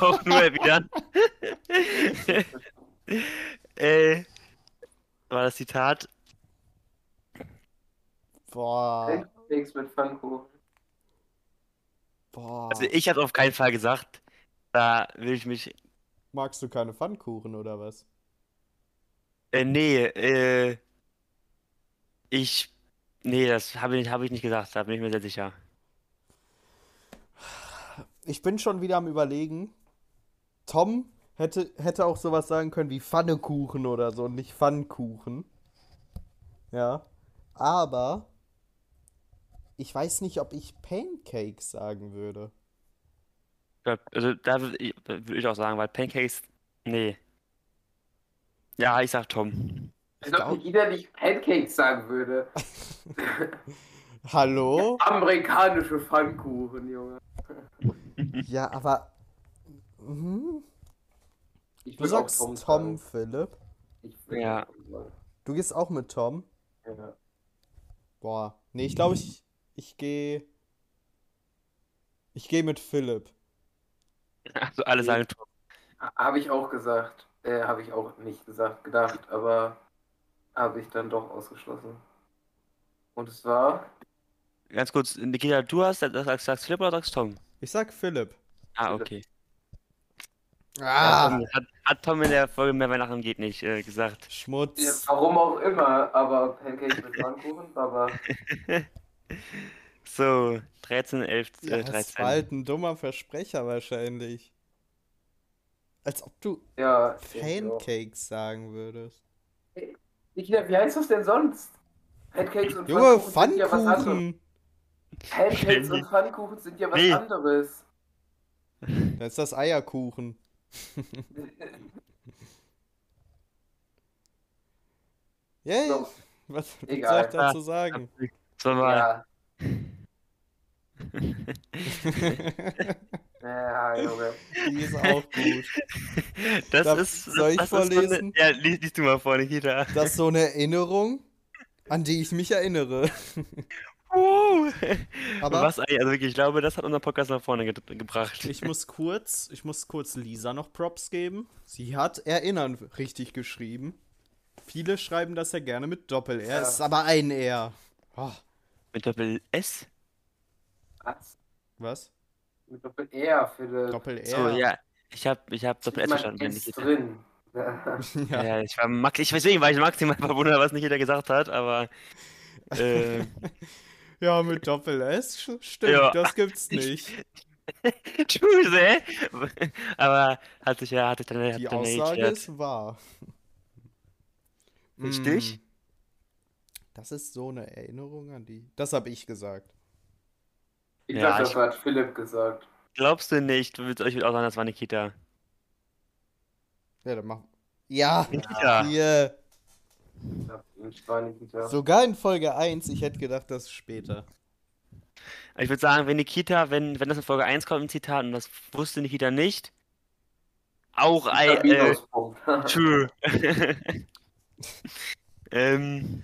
auch nur erwidern. äh, war das Zitat? Boah. Pancakes mit Pfannkuchen. Boah. Also ich habe auf keinen Fall gesagt. Da will ich mich. Magst du keine Pfannkuchen oder was? Äh, nee, äh. Ich. Nee, das habe ich, hab ich nicht gesagt, da bin ich mir sehr sicher. Ich bin schon wieder am überlegen. Tom hätte, hätte auch sowas sagen können wie Pfannekuchen oder so, und nicht Pfannkuchen. Ja. Aber ich weiß nicht, ob ich Pancakes sagen würde. Ja, Also da würde ich, ich auch sagen, weil Pancakes. Nee. Ja, ich sag Tom. Als ob glaub- Nikita nicht Pancakes sagen würde. Hallo? Amerikanische Pfannkuchen, Junge. Ja, aber. Mhm. Ich Du sagst Tom, sagen. Philipp. Ich Ja. Tom. Du gehst auch mit Tom. Ja. Boah. Nee, ich glaube, ich, ich gehe. Ich gehe mit Philipp. Also alle sagen Tom. Habe ich auch gesagt. Äh, habe ich auch nicht gesagt, gedacht, aber habe ich dann doch ausgeschlossen. Und es war. Ganz kurz, Nikita, du hast sagst, sagst Philipp oder sagst Tom? Ich sag Philipp. Ah, okay. Ah! Hat, hat Tom in der Folge mehr Weihnachten geht nicht äh, gesagt. Ja, Schmutz. warum auch immer, aber Pancakes mit Pfannkuchen, aber So, 13, 11, Ja, äh, das 13. war halt ein dummer Versprecher wahrscheinlich. Als ob du ja. Pancakes sagen würdest. Nikita, wie heißt das denn sonst? Pancakes und Junge, Pfannkuchen sind ja was anderes. Pfannkuchen! Pancakes und Pfannkuchen sind ja was Nee. anderes. Da ist das Eierkuchen. Ja, ja. So, Was, soll ich dazu sagen? Sollen wir. ja. Ja, Junge. Die ist auch gut. Das Darf- ist. soll ich das ist so eine- vorlesen? ja, lies, lies du mal vor, Nikita. Das ist so eine Erinnerung, an die ich mich erinnere. Uh. Aber Was eigentlich, also wirklich, ich glaube, das hat unseren Podcast nach vorne ge gebracht. ich muss kurz, ich muss kurz Lisa noch Props geben. Sie hat Erinnern richtig geschrieben. Viele schreiben das ja gerne mit Doppel-R, Ja. es ist aber ein R. Oh, Mit Doppel S? Was? was? Mit Doppel-R, Philipp. Doppel-R. So, ja. Ich hab, ich hab Doppel S verstanden, S Nikita. drin. Ja. Ja, ich war Max, ich deswegen war ich maximal verwundert, was Nikita gesagt hat, aber äh, Ja, mit Doppel-S sch- stimmt, Ja. das gibt's nicht. Tschüss, ey. Aber hat sich ja, hat sich dann, hat Die dann Aussage ist wahr. Richtig? Mm. Das ist so eine Erinnerung an die. Das habe ich gesagt. Ich Ja, dachte, ich- das hat Philipp gesagt. Glaubst du nicht? Du willst euch auch sagen, das war Nikita. Ja, dann mach. Ja, Nikita. hier. Sogar in Folge 1, ich hätte gedacht, das später. Ich würde sagen, wenn Nikita, wenn, wenn das in Folge 1 kommt, ein Zitat, und das wusste Nikita nicht, auch ein, äh, true. ähm.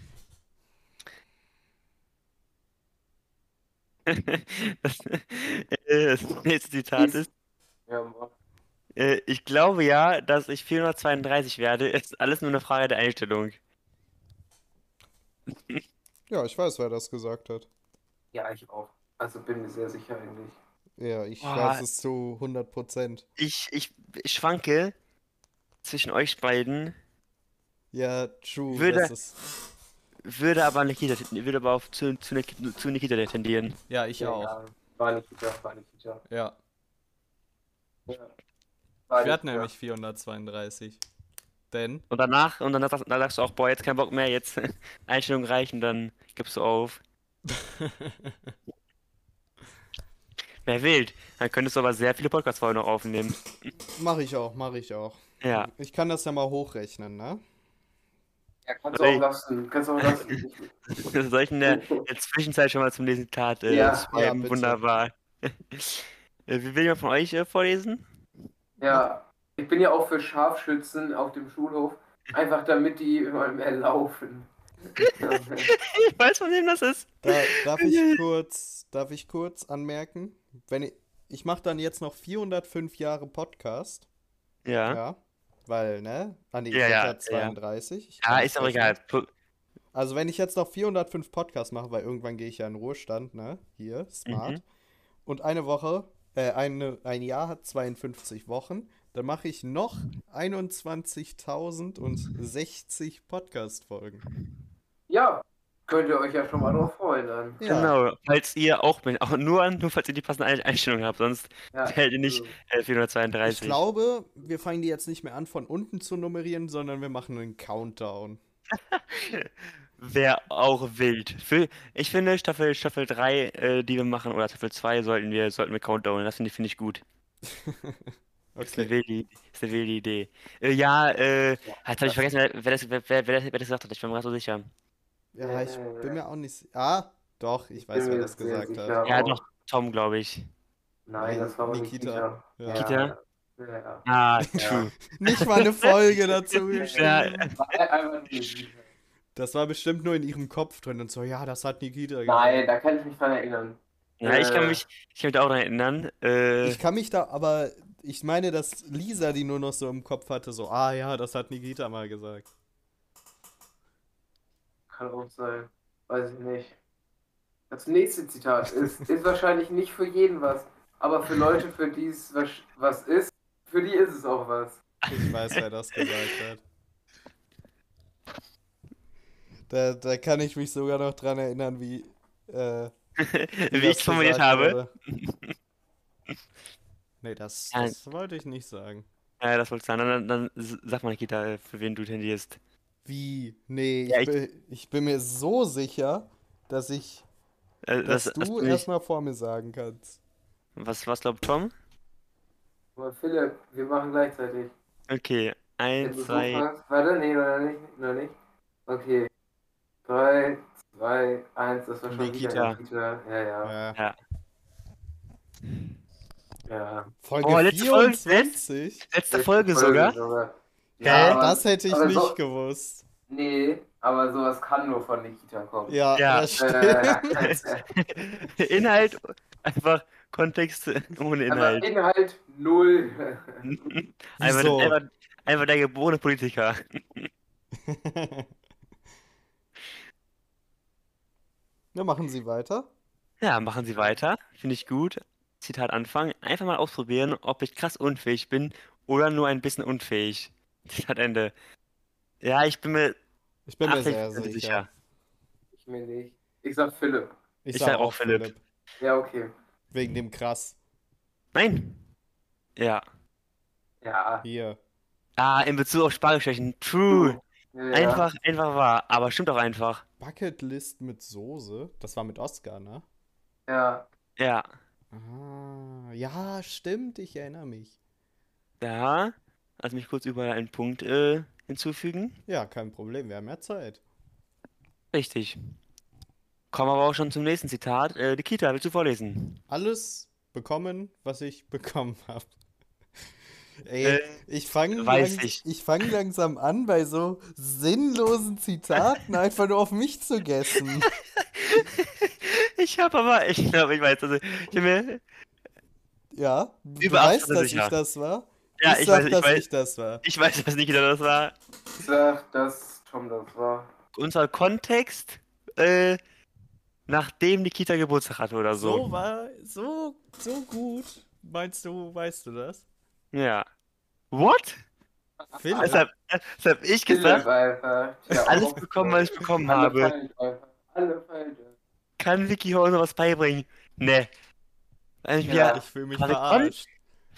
Das, äh, das nächste Zitat ist, ja, äh, ich glaube ja, dass ich 432 werde, ist alles nur eine Frage der Einstellung. Ja, ich weiß, wer das gesagt hat. ja, ich auch. Also bin mir sehr sicher eigentlich. Ja, ich Boah. weiß es zu 100 Prozent. Ich, ich, ich schwanke zwischen euch beiden, Ja, true. Würde- das ist... würde aber Nikita, würde aber auf zu, zu, Nik- zu Nikita tendieren. Ja, ich ja, auch. Ja, war nicht gedacht, war gedacht. Ja. Ja. Ich War werde nicht nämlich 432. Denn, Und danach, und dann sagst, dann sagst du auch, boah, jetzt kein Bock mehr, jetzt Einstellung reichen, dann gibst du auf. Wer wild. Dann könntest du aber sehr viele Podcast-Folgen noch aufnehmen. mache ich auch, mache ich auch. Ja. Ich kann das ja mal hochrechnen, ne? Ja, kannst du auch lassen. Kannst du auch lassen. Soll ich in der, in der Zwischenzeit schon mal zum Zitat äh, Ja, schreiben? ja. Wunderbar. äh, wie will jemand von euch äh, vorlesen? Ja, ich bin ja auch für Scharfschützen auf dem Schulhof. Einfach damit die immer mehr laufen. Ich weiß, von wem das ist. Da, darf ich kurz, darf ich kurz anmerken? Wenn ich, ich mache dann jetzt noch 405 Jahre Podcast. Ja, ja, weil, ne? Ah, nee, ich Ja, ja, ja 32. Ich ist kann's auch rechnen. egal. Also wenn ich jetzt noch 405 Podcasts mache, weil irgendwann gehe ich ja in Ruhestand, ne? Hier, smart. Mhm. Und eine Woche, äh, eine, ein Jahr hat 52 Wochen, dann mache ich noch 21.060 Podcast-Folgen. Ja, könnt ihr euch ja schon mal drauf freuen dann. Ja, Genau, falls ihr auch, mit- auch nur, nur falls ihr die passende Ein- Einstellung habt, sonst Ja, hält ihr nicht so. äh, 432. ich glaube, wir fangen die jetzt nicht mehr an, von unten zu nummerieren, sondern wir machen einen Countdown. Wäre auch wild. Für, ich finde, Staffel, Staffel 3, äh, die wir machen, oder Staffel 2, sollten wir, sollten wir Countdown. Das finde ich, finde ich gut. Ist eine Okay. wilde, ist eine wilde Idee. Äh, ja, äh, jetzt habe ich vergessen, wer, wer, das, wer, wer, wer, das, wer das gesagt hat. Ich bin mir gerade so sicher. Ja, ich bin mir auch nicht. Ah, doch, ich weiß, bin wer das gesagt hat. Ja, auch. doch, Tom, glaube ich. Nein, das war Nikita. Nikita. Ja. Nikita? Ja, ja. Ah, Ja. true. Nicht mal eine Folge dazu geschrieben. Ja. Das war bestimmt nur in ihrem Kopf drin und so, ja, das hat Nikita Nein, gesagt. da kann ich mich dran erinnern. ja, ich kann Äh. mich, ich kann mich da auch daran erinnern. Äh, Ich kann mich da, aber ich meine, dass Lisa die nur noch so im Kopf hatte, so, ah ja, das hat Nikita mal gesagt. Kann auch sein. Weiß ich nicht. Das nächste Zitat ist, ist wahrscheinlich nicht für jeden was, aber für Leute, für die es was, was ist, für die ist es auch was. Ich weiß, wer das gesagt hat. Da, da kann ich mich sogar noch dran erinnern, wie, äh, wie das ich formuliert habe. Nee, das, das wollte ich nicht sagen. Ja, das wollte ich sagen. Dann, dann, dann sag mal, Nikita, für wen du tendierst. Wie? Nee, ich, Ja, ich- bin, ich bin mir so sicher, dass ich, Äh, dass das, du erstmal vor mir sagen kannst. was, was glaubt Tom? Aber Philipp, wir machen gleichzeitig. Okay, eins, zwei. fragst- Warte, nee, noch nicht, noch nicht. Okay. 3, 2, 1, das war schon Nikita. wieder Nikita. Ja, ja, Ja. Ja. ja. Folge Oh, letzte Folge, 24? Letzte Folge sogar. Ja, aber- das hätte ich aber nicht so- gewusst. Nee, aber sowas kann nur von Nikita kommen. Ja, Ja. das stimmt. Äh, Inhalt, einfach Kontext ohne aber Inhalt. Inhalt null. Einfach, Wieso? einfach, einfach der geborene Politiker. Na, machen Sie weiter. Ja, machen Sie weiter. Finde ich gut. Zitat Anfang. Einfach mal ausprobieren, ob ich krass unfähig bin oder nur ein bisschen unfähig. Zitat Ende. Ja, ich bin mir Ich bin mir 80% sehr sicher. sicher. Ich mir nicht. Ich sag Philipp. Ich, Ich sag sag auch Philipp. Philipp. Ja, okay. Wegen dem krass. Nein. Ja. Ja. Hier. Ah, in Bezug auf Sprachgeschwächen. True. ja, ja. Einfach, einfach wahr. Aber stimmt auch einfach. Bucketlist mit Soße. Das war mit Oscar, ne? Ja. Ja. Ah, ja, stimmt, ich erinnere mich. Ja. Lass mich kurz überall einen Punkt äh, hinzufügen. Ja, kein Problem, wir haben ja Zeit. Richtig. Kommen aber auch schon zum nächsten Zitat. Äh, Nikita, willst du vorlesen? Alles bekommen, was ich bekommen habe. Ey, Äh, ich fange ich. ich fang langsam an, bei so sinnlosen Zitaten einfach nur auf mich zu gessen. Ich habe aber, ich glaube, ich weiß, also, ich mir, Ja, du Über weißt, 18 dass ich sicher. das war? Ja, ich ich sag, weiß, ich dass weiß, ich das war. ich weiß, was Nikita das war. Ich sag, dass Tom das war. Unser Kontext, äh, nachdem Nikita Geburtstag hatte oder so. So war, so, so gut. Meinst du, weißt du das? Ja. What? Philipp, Das hab, das hab ich gesagt. Ja, Alles bekommen, was ich bekommen Alle habe. Alle falsch. Kann Vicky Horner was beibringen? Ne. Ja. ja, ich fühle mich verarscht.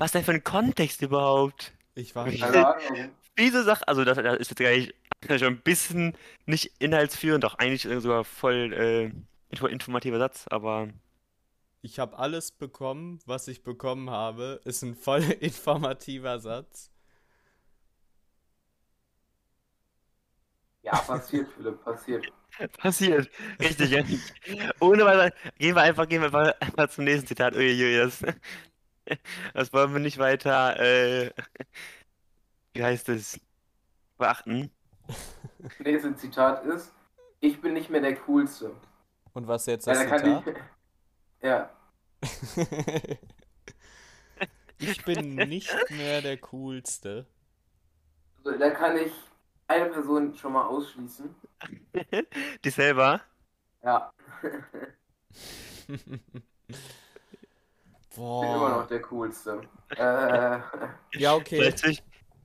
Was denn für ein Kontext überhaupt? Ich war Keine Ahnung. Diese Sache, also das, das ist jetzt gar nicht schon ein bisschen nicht inhaltsführend, doch eigentlich sogar voll äh, info- informativer Satz, aber Ich habe alles bekommen, was ich bekommen habe. Ist ein voll informativer Satz. Ja, passiert, Philipp, passiert. passiert. Richtig. ja. Ohne weiter, gehen wir einfach, gehen wir einfach, einfach zum nächsten Zitat. Uiuiui, das, das wollen wir nicht weiter, äh, wie heißt es, beachten. Nächstes Zitat ist: Ich bin nicht mehr der Coolste. Und was jetzt Ja, das da kann Zitat? ich. Ja, ich bin nicht mehr der Coolste. also, da kann ich eine Person schon mal ausschließen. Die selber. Ja, ich bin immer noch Boah. der Coolste. Äh, Ja, okay.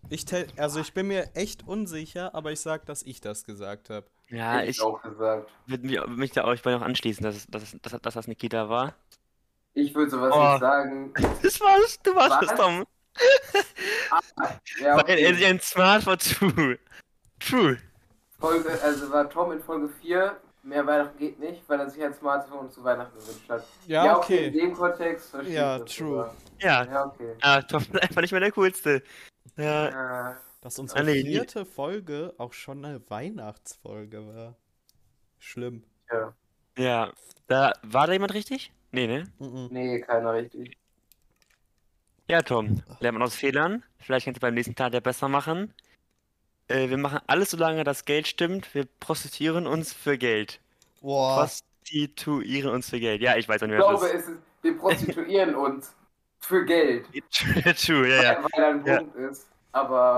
Ich, also ich bin mir echt unsicher, aber ich sag, dass ich das gesagt habe. ja, hätte ich ich auch gesagt. würde mich, mich da auch bei noch anschließen, dass, es- dass, es- dass, dass das Nikita war. Ich würde sowas Oh. nicht sagen. Das war's, du warst Was? es, Tom. Ja, Weil okay. er ist ein Smart for True. True. Folge, also war Tom in Folge 4, mehr Weihnachten geht nicht, weil er sich ein Smartphone zu Weihnachten gewünscht hat. Ja, in okay. dem Kontext verstehe Ja, ich das true. sogar. Ja, Ja, okay. ah, Tom ist einfach nicht mehr der Coolste. Ja, Äh, Dass unsere Ah, nee, die- vierte Folge auch schon eine Weihnachtsfolge war. Schlimm. ja. ja. Da, war da jemand richtig? Nee, ne? Mhm. Nee, keiner richtig. Ja, Tom, lernt man aus Fehlern. Vielleicht kannst du beim nächsten Tag ja besser machen. Äh, wir machen alles, solange das Geld stimmt. Wir prostituieren uns für Geld. Boah. Prostituieren uns für Geld. Ja, ich weiß auch nicht Ich mehr, glaube, was es ist, wir prostituieren uns für Geld. das ist. True, ja, ja. Weil da ein Ja. Punkt ist. Aber.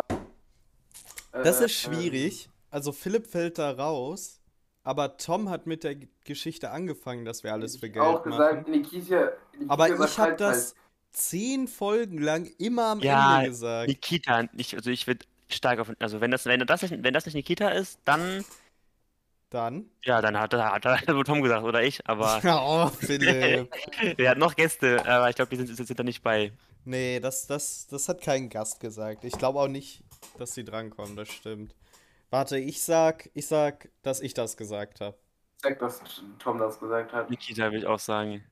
äh, Das ist äh, schwierig. Also Philipp fällt da raus, aber Tom hat mit der Geschichte angefangen, dass wir alles für ich Geld auch gesagt, machen. Nikita. Nikita Aber ich habe das halt. zehn Folgen lang immer am Ja, Ende gesagt. Nikita, ich, also ich würde stark auf. Also, wenn das, wenn, das nicht, wenn das nicht Nikita ist, dann. Dann. Ja, dann hat, hat, hat wohl Tom gesagt, oder ich. Aber oh, Philipp. wir hatten noch Gäste, aber ich glaube, die sind, sind da nicht bei. Nee, das, das, das hat kein Gast gesagt. Ich glaube auch nicht, dass sie drankommen, das stimmt. Warte, ich sag, ich sag, dass ich das gesagt habe. Sag, dass Tom das gesagt hat. Nikita will ich auch sagen.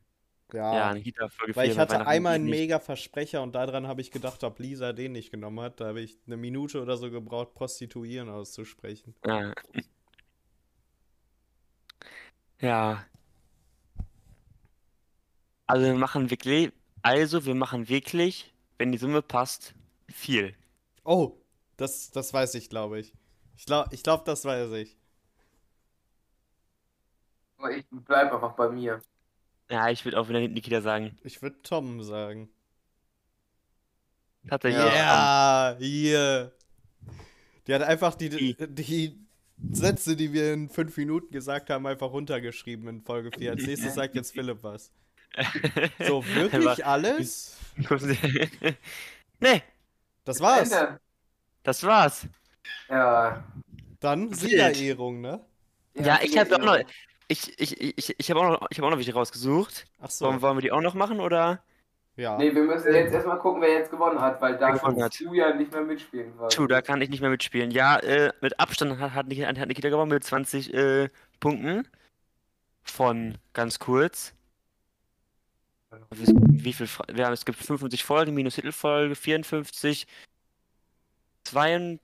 Ja, Ja, Nikita Folge weil 4 ich hatte einmal einen mega Versprecher und daran habe ich gedacht, ob Lisa den nicht genommen hat. Da habe ich eine Minute oder so gebraucht, Prostituieren auszusprechen. Ja. Ja. Also wir machen wirklich, also wir machen wirklich, wenn die Summe passt, viel. Oh, das, das weiß ich, glaube ich. Ich glaube, ich glaub, das weiß ich. Aber ich bleib einfach bei mir. Ja, ich würde auch wieder Nikita sagen. Ich würde Tom sagen. Ja. auch Ja, hier. Die hat einfach die, Die. die Sätze, die wir in fünf Minuten gesagt haben, einfach runtergeschrieben in Folge 4. Als nächstes sagt jetzt Philipp was. So, wirklich alles? nee, Das war's. Das war's. Ja. Dann. Siegerehrung, ne? Ja, ich habe auch noch, ich, ich, ich, ich habe auch noch, ich habe auch noch welche rausgesucht. Ach so. Wollen, wollen wir die auch noch machen oder? Ja. Nee, wir müssen jetzt erstmal gucken, wer jetzt gewonnen hat, weil da Wer gewonnen kannst hat. du ja nicht mehr mitspielen. quasi. True, da kann ich nicht mehr mitspielen. Ja, äh, mit Abstand hat, hat, Nikita, hat Nikita gewonnen mit 20 äh, Punkten. Von ganz kurz. Wie, wie viel Fra wir haben, es gibt 55 Folgen, minus Titelfolge, 54, 22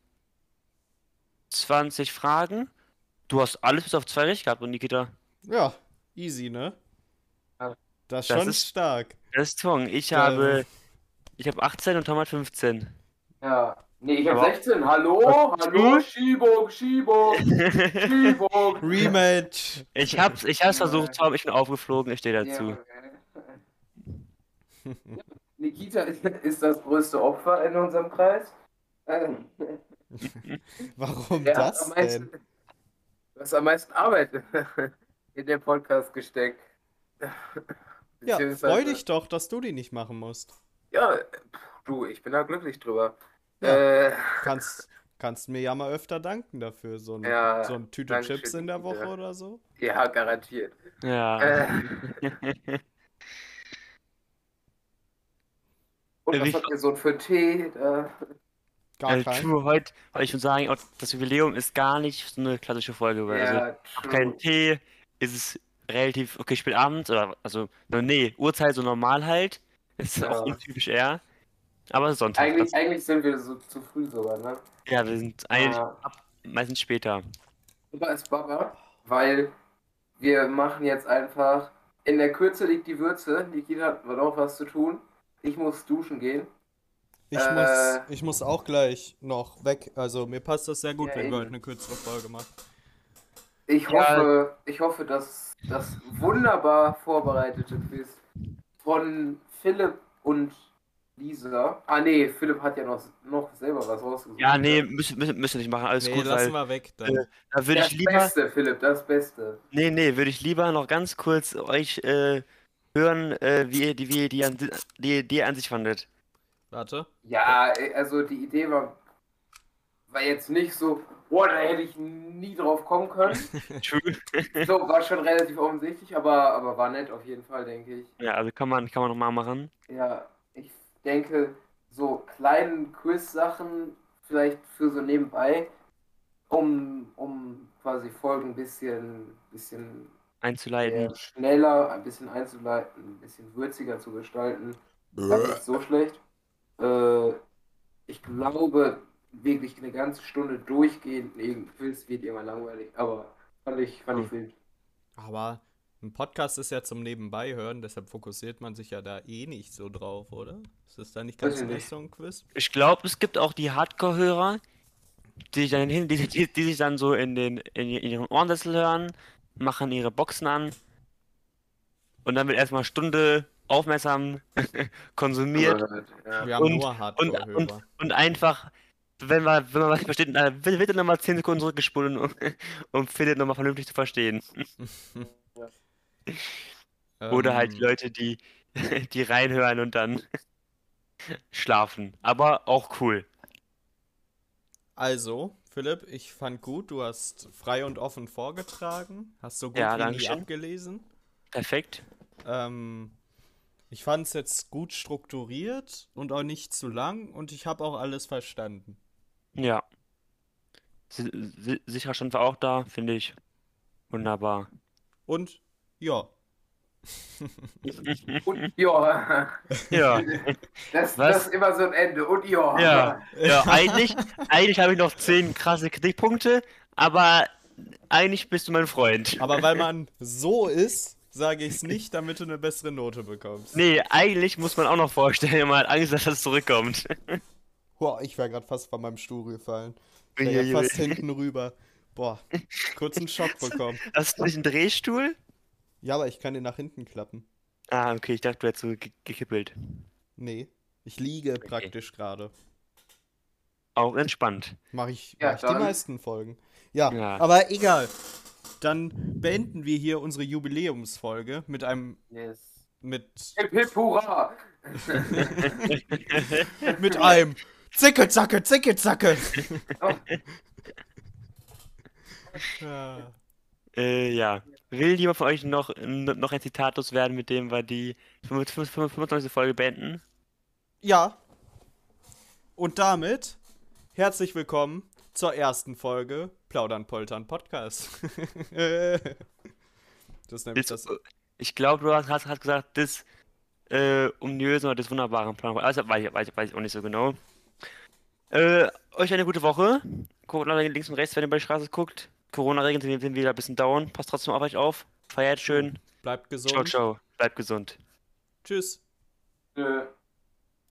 Fragen. Du hast alles bis auf zwei recht gehabt, und Nikita. Ja, easy, ne? Das ist Das schon ist- stark. Das ist Twong. Ich Ja, habe, ich habe 18 und Tom hat 15. Ja. Nee, ich habe Aber- 16. Hallo? Hallo? Schiebung, Schiebung, Schiebung. Rematch. Ich hab's, ich hab's versucht, Tom, ich bin aufgeflogen, ich stehe dazu. Ja, okay. Nikita ist, das größte Opfer in unserem Kreis. Ähm, Warum der das denn? Du hast am meisten Arbeit in den Podcast gesteckt. Ja, freu dich doch, dass du die nicht machen musst. Ja, du, ich bin da glücklich drüber. Ja. Äh, Kannst, kannst mir ja mal öfter danken dafür. So ein, Ja, so ein Tüte Chips schön, in der Woche Nikita. oder so. ja, garantiert. Ja. Äh, und was habt ihr so für einen Tee? Äh, Gar Äh, kein. True, heute, heute ich muss sagen, das Jubiläum ist gar nicht so eine klassische Folge. weil Also, ja, true. kein Tee, ist es relativ, okay, spät abends, oder, also, nee, Uhrzeit so normal halt. Ist Ja. auch untypisch eher. Aber Sonntag. Eigentlich, Das, eigentlich sind wir so zu früh sogar, ne? ja, wir sind eigentlich Ja. meistens später. Baba ist Baba, weil wir machen jetzt einfach. In der Kürze liegt die Würze. Nikita hat noch was zu tun. Ich muss duschen gehen. Ich, Äh. muss, ich muss auch gleich noch weg. Also mir passt das sehr gut, Ja, wenn wir eben. heute eine kürzere Folge machen. Ich Ja. hoffe, ich hoffe, dass das wunderbar vorbereitete Quiz von Philipp und Lisa. Ah nee, Philipp hat ja noch, noch selber was rausgesucht. Ja, nee, müssen, müssen, müssen wir nicht machen, alles Nee, gut, lassen weil wir weg dann. äh, da würde Das ich lieber, Beste, Philipp, das Beste. nee, nee, würde ich lieber noch ganz kurz euch äh, hören, äh, wie ihr die, wie ihr die, an, die Idee an sich fandet. Warte. Ja, äh, also die Idee war, war jetzt nicht so, boah, da hätte ich nie drauf kommen können. True. So, war schon relativ offensichtlich, aber, aber war nett auf jeden Fall, denke ich. Ja, also kann man, kann man nochmal machen. Ja, ich denke, so kleinen Quiz-Sachen vielleicht für so nebenbei, um, um quasi Folgen ein bisschen, bisschen Einzuleiten. schneller, ein bisschen einzuleiten, ein bisschen würziger zu gestalten. War nicht so schlecht. Äh, ich glaube, wirklich eine ganze Stunde durchgehend irgendein Quiz wird immer langweilig, aber fand ich, fand ich wild. Aber ein Podcast ist ja zum Nebenbei hören, deshalb fokussiert man sich ja da eh nicht so drauf, oder? Ist das da nicht ganz ich nicht so ein Quiz? Ich glaube, es gibt auch die Hardcore-Hörer, die sich dann hin, die, die, die sich dann so in den in, ihren Ohrensessel hören, machen ihre Boxen an und dann wird erstmal eine Stunde aufmerksam konsumiert Ja. Wir haben Und- nur und, und, und einfach, wenn man, wenn man was versteht, dann wird, dann nochmal 10 Sekunden zurückgespult, um, um Philipp nochmal vernünftig zu verstehen. Oder halt die Ähm, Leute, die, die reinhören und dann schlafen. Aber auch cool. Also, Philipp, ich fand gut, du hast frei und offen vorgetragen, hast so gut Ja, wie nie abgelesen. Perfekt. Ähm, ich fand es jetzt gut strukturiert und auch nicht zu lang und ich habe auch alles verstanden. Ja. Si si sicherer Stand war auch da, finde ich. Wunderbar. Und ja, Und ja, Ja, das, Was? das ist immer so ein Ende. Und ja. ja, ja, eigentlich, eigentlich habe ich noch zehn krasse Kritikpunkte, aber eigentlich bist du mein Freund. Aber weil man so ist, sage ich es nicht, damit du eine bessere Note bekommst. Nee, eigentlich muss man auch noch vorstellen, man hat Angst, dass das zurückkommt. Boah, ich wäre gerade fast von meinem Stuhl gefallen. Ich wär grad fast hinten rüber. Boah, kurz einen Schock bekommen. Hast du nicht einen Drehstuhl? Ja, aber ich kann den nach hinten klappen. Ah, okay, ich dachte, du hättest so ge gekippelt. Nee, ich liege praktisch gerade. Auch entspannt. Mache ich, Ja, mach ich die meisten Folgen. Ja, Ja. aber egal. Dann beenden wir hier unsere Jubiläumsfolge mit einem Yes. mit Hip hip hurra! mit einem Zicke zacke zicke zacke. Oh, Ja. Äh, ja. Will jemand von euch noch, noch ein Zitat loswerden, mit dem wir die 25. 25. Folge beenden? Ja. Und damit herzlich willkommen zur ersten Folge Plaudern Poltern Podcast. das ist nämlich Das, das. ich glaube, du hast, hast, gesagt, das äh, ominösen oder das wunderbaren Plan. Also weiß ich, weiß, ich- weiß ich auch nicht so genau. Äh, euch eine gute Woche. Guckt nach links und rechts, wenn ihr bei der Straße guckt. Corona-Regeln sind, wieder ein bisschen down. Passt trotzdem auf euch auf. Feiert schön. Bleibt gesund. Ciao, ciao. Bleibt gesund. Tschüss. nö.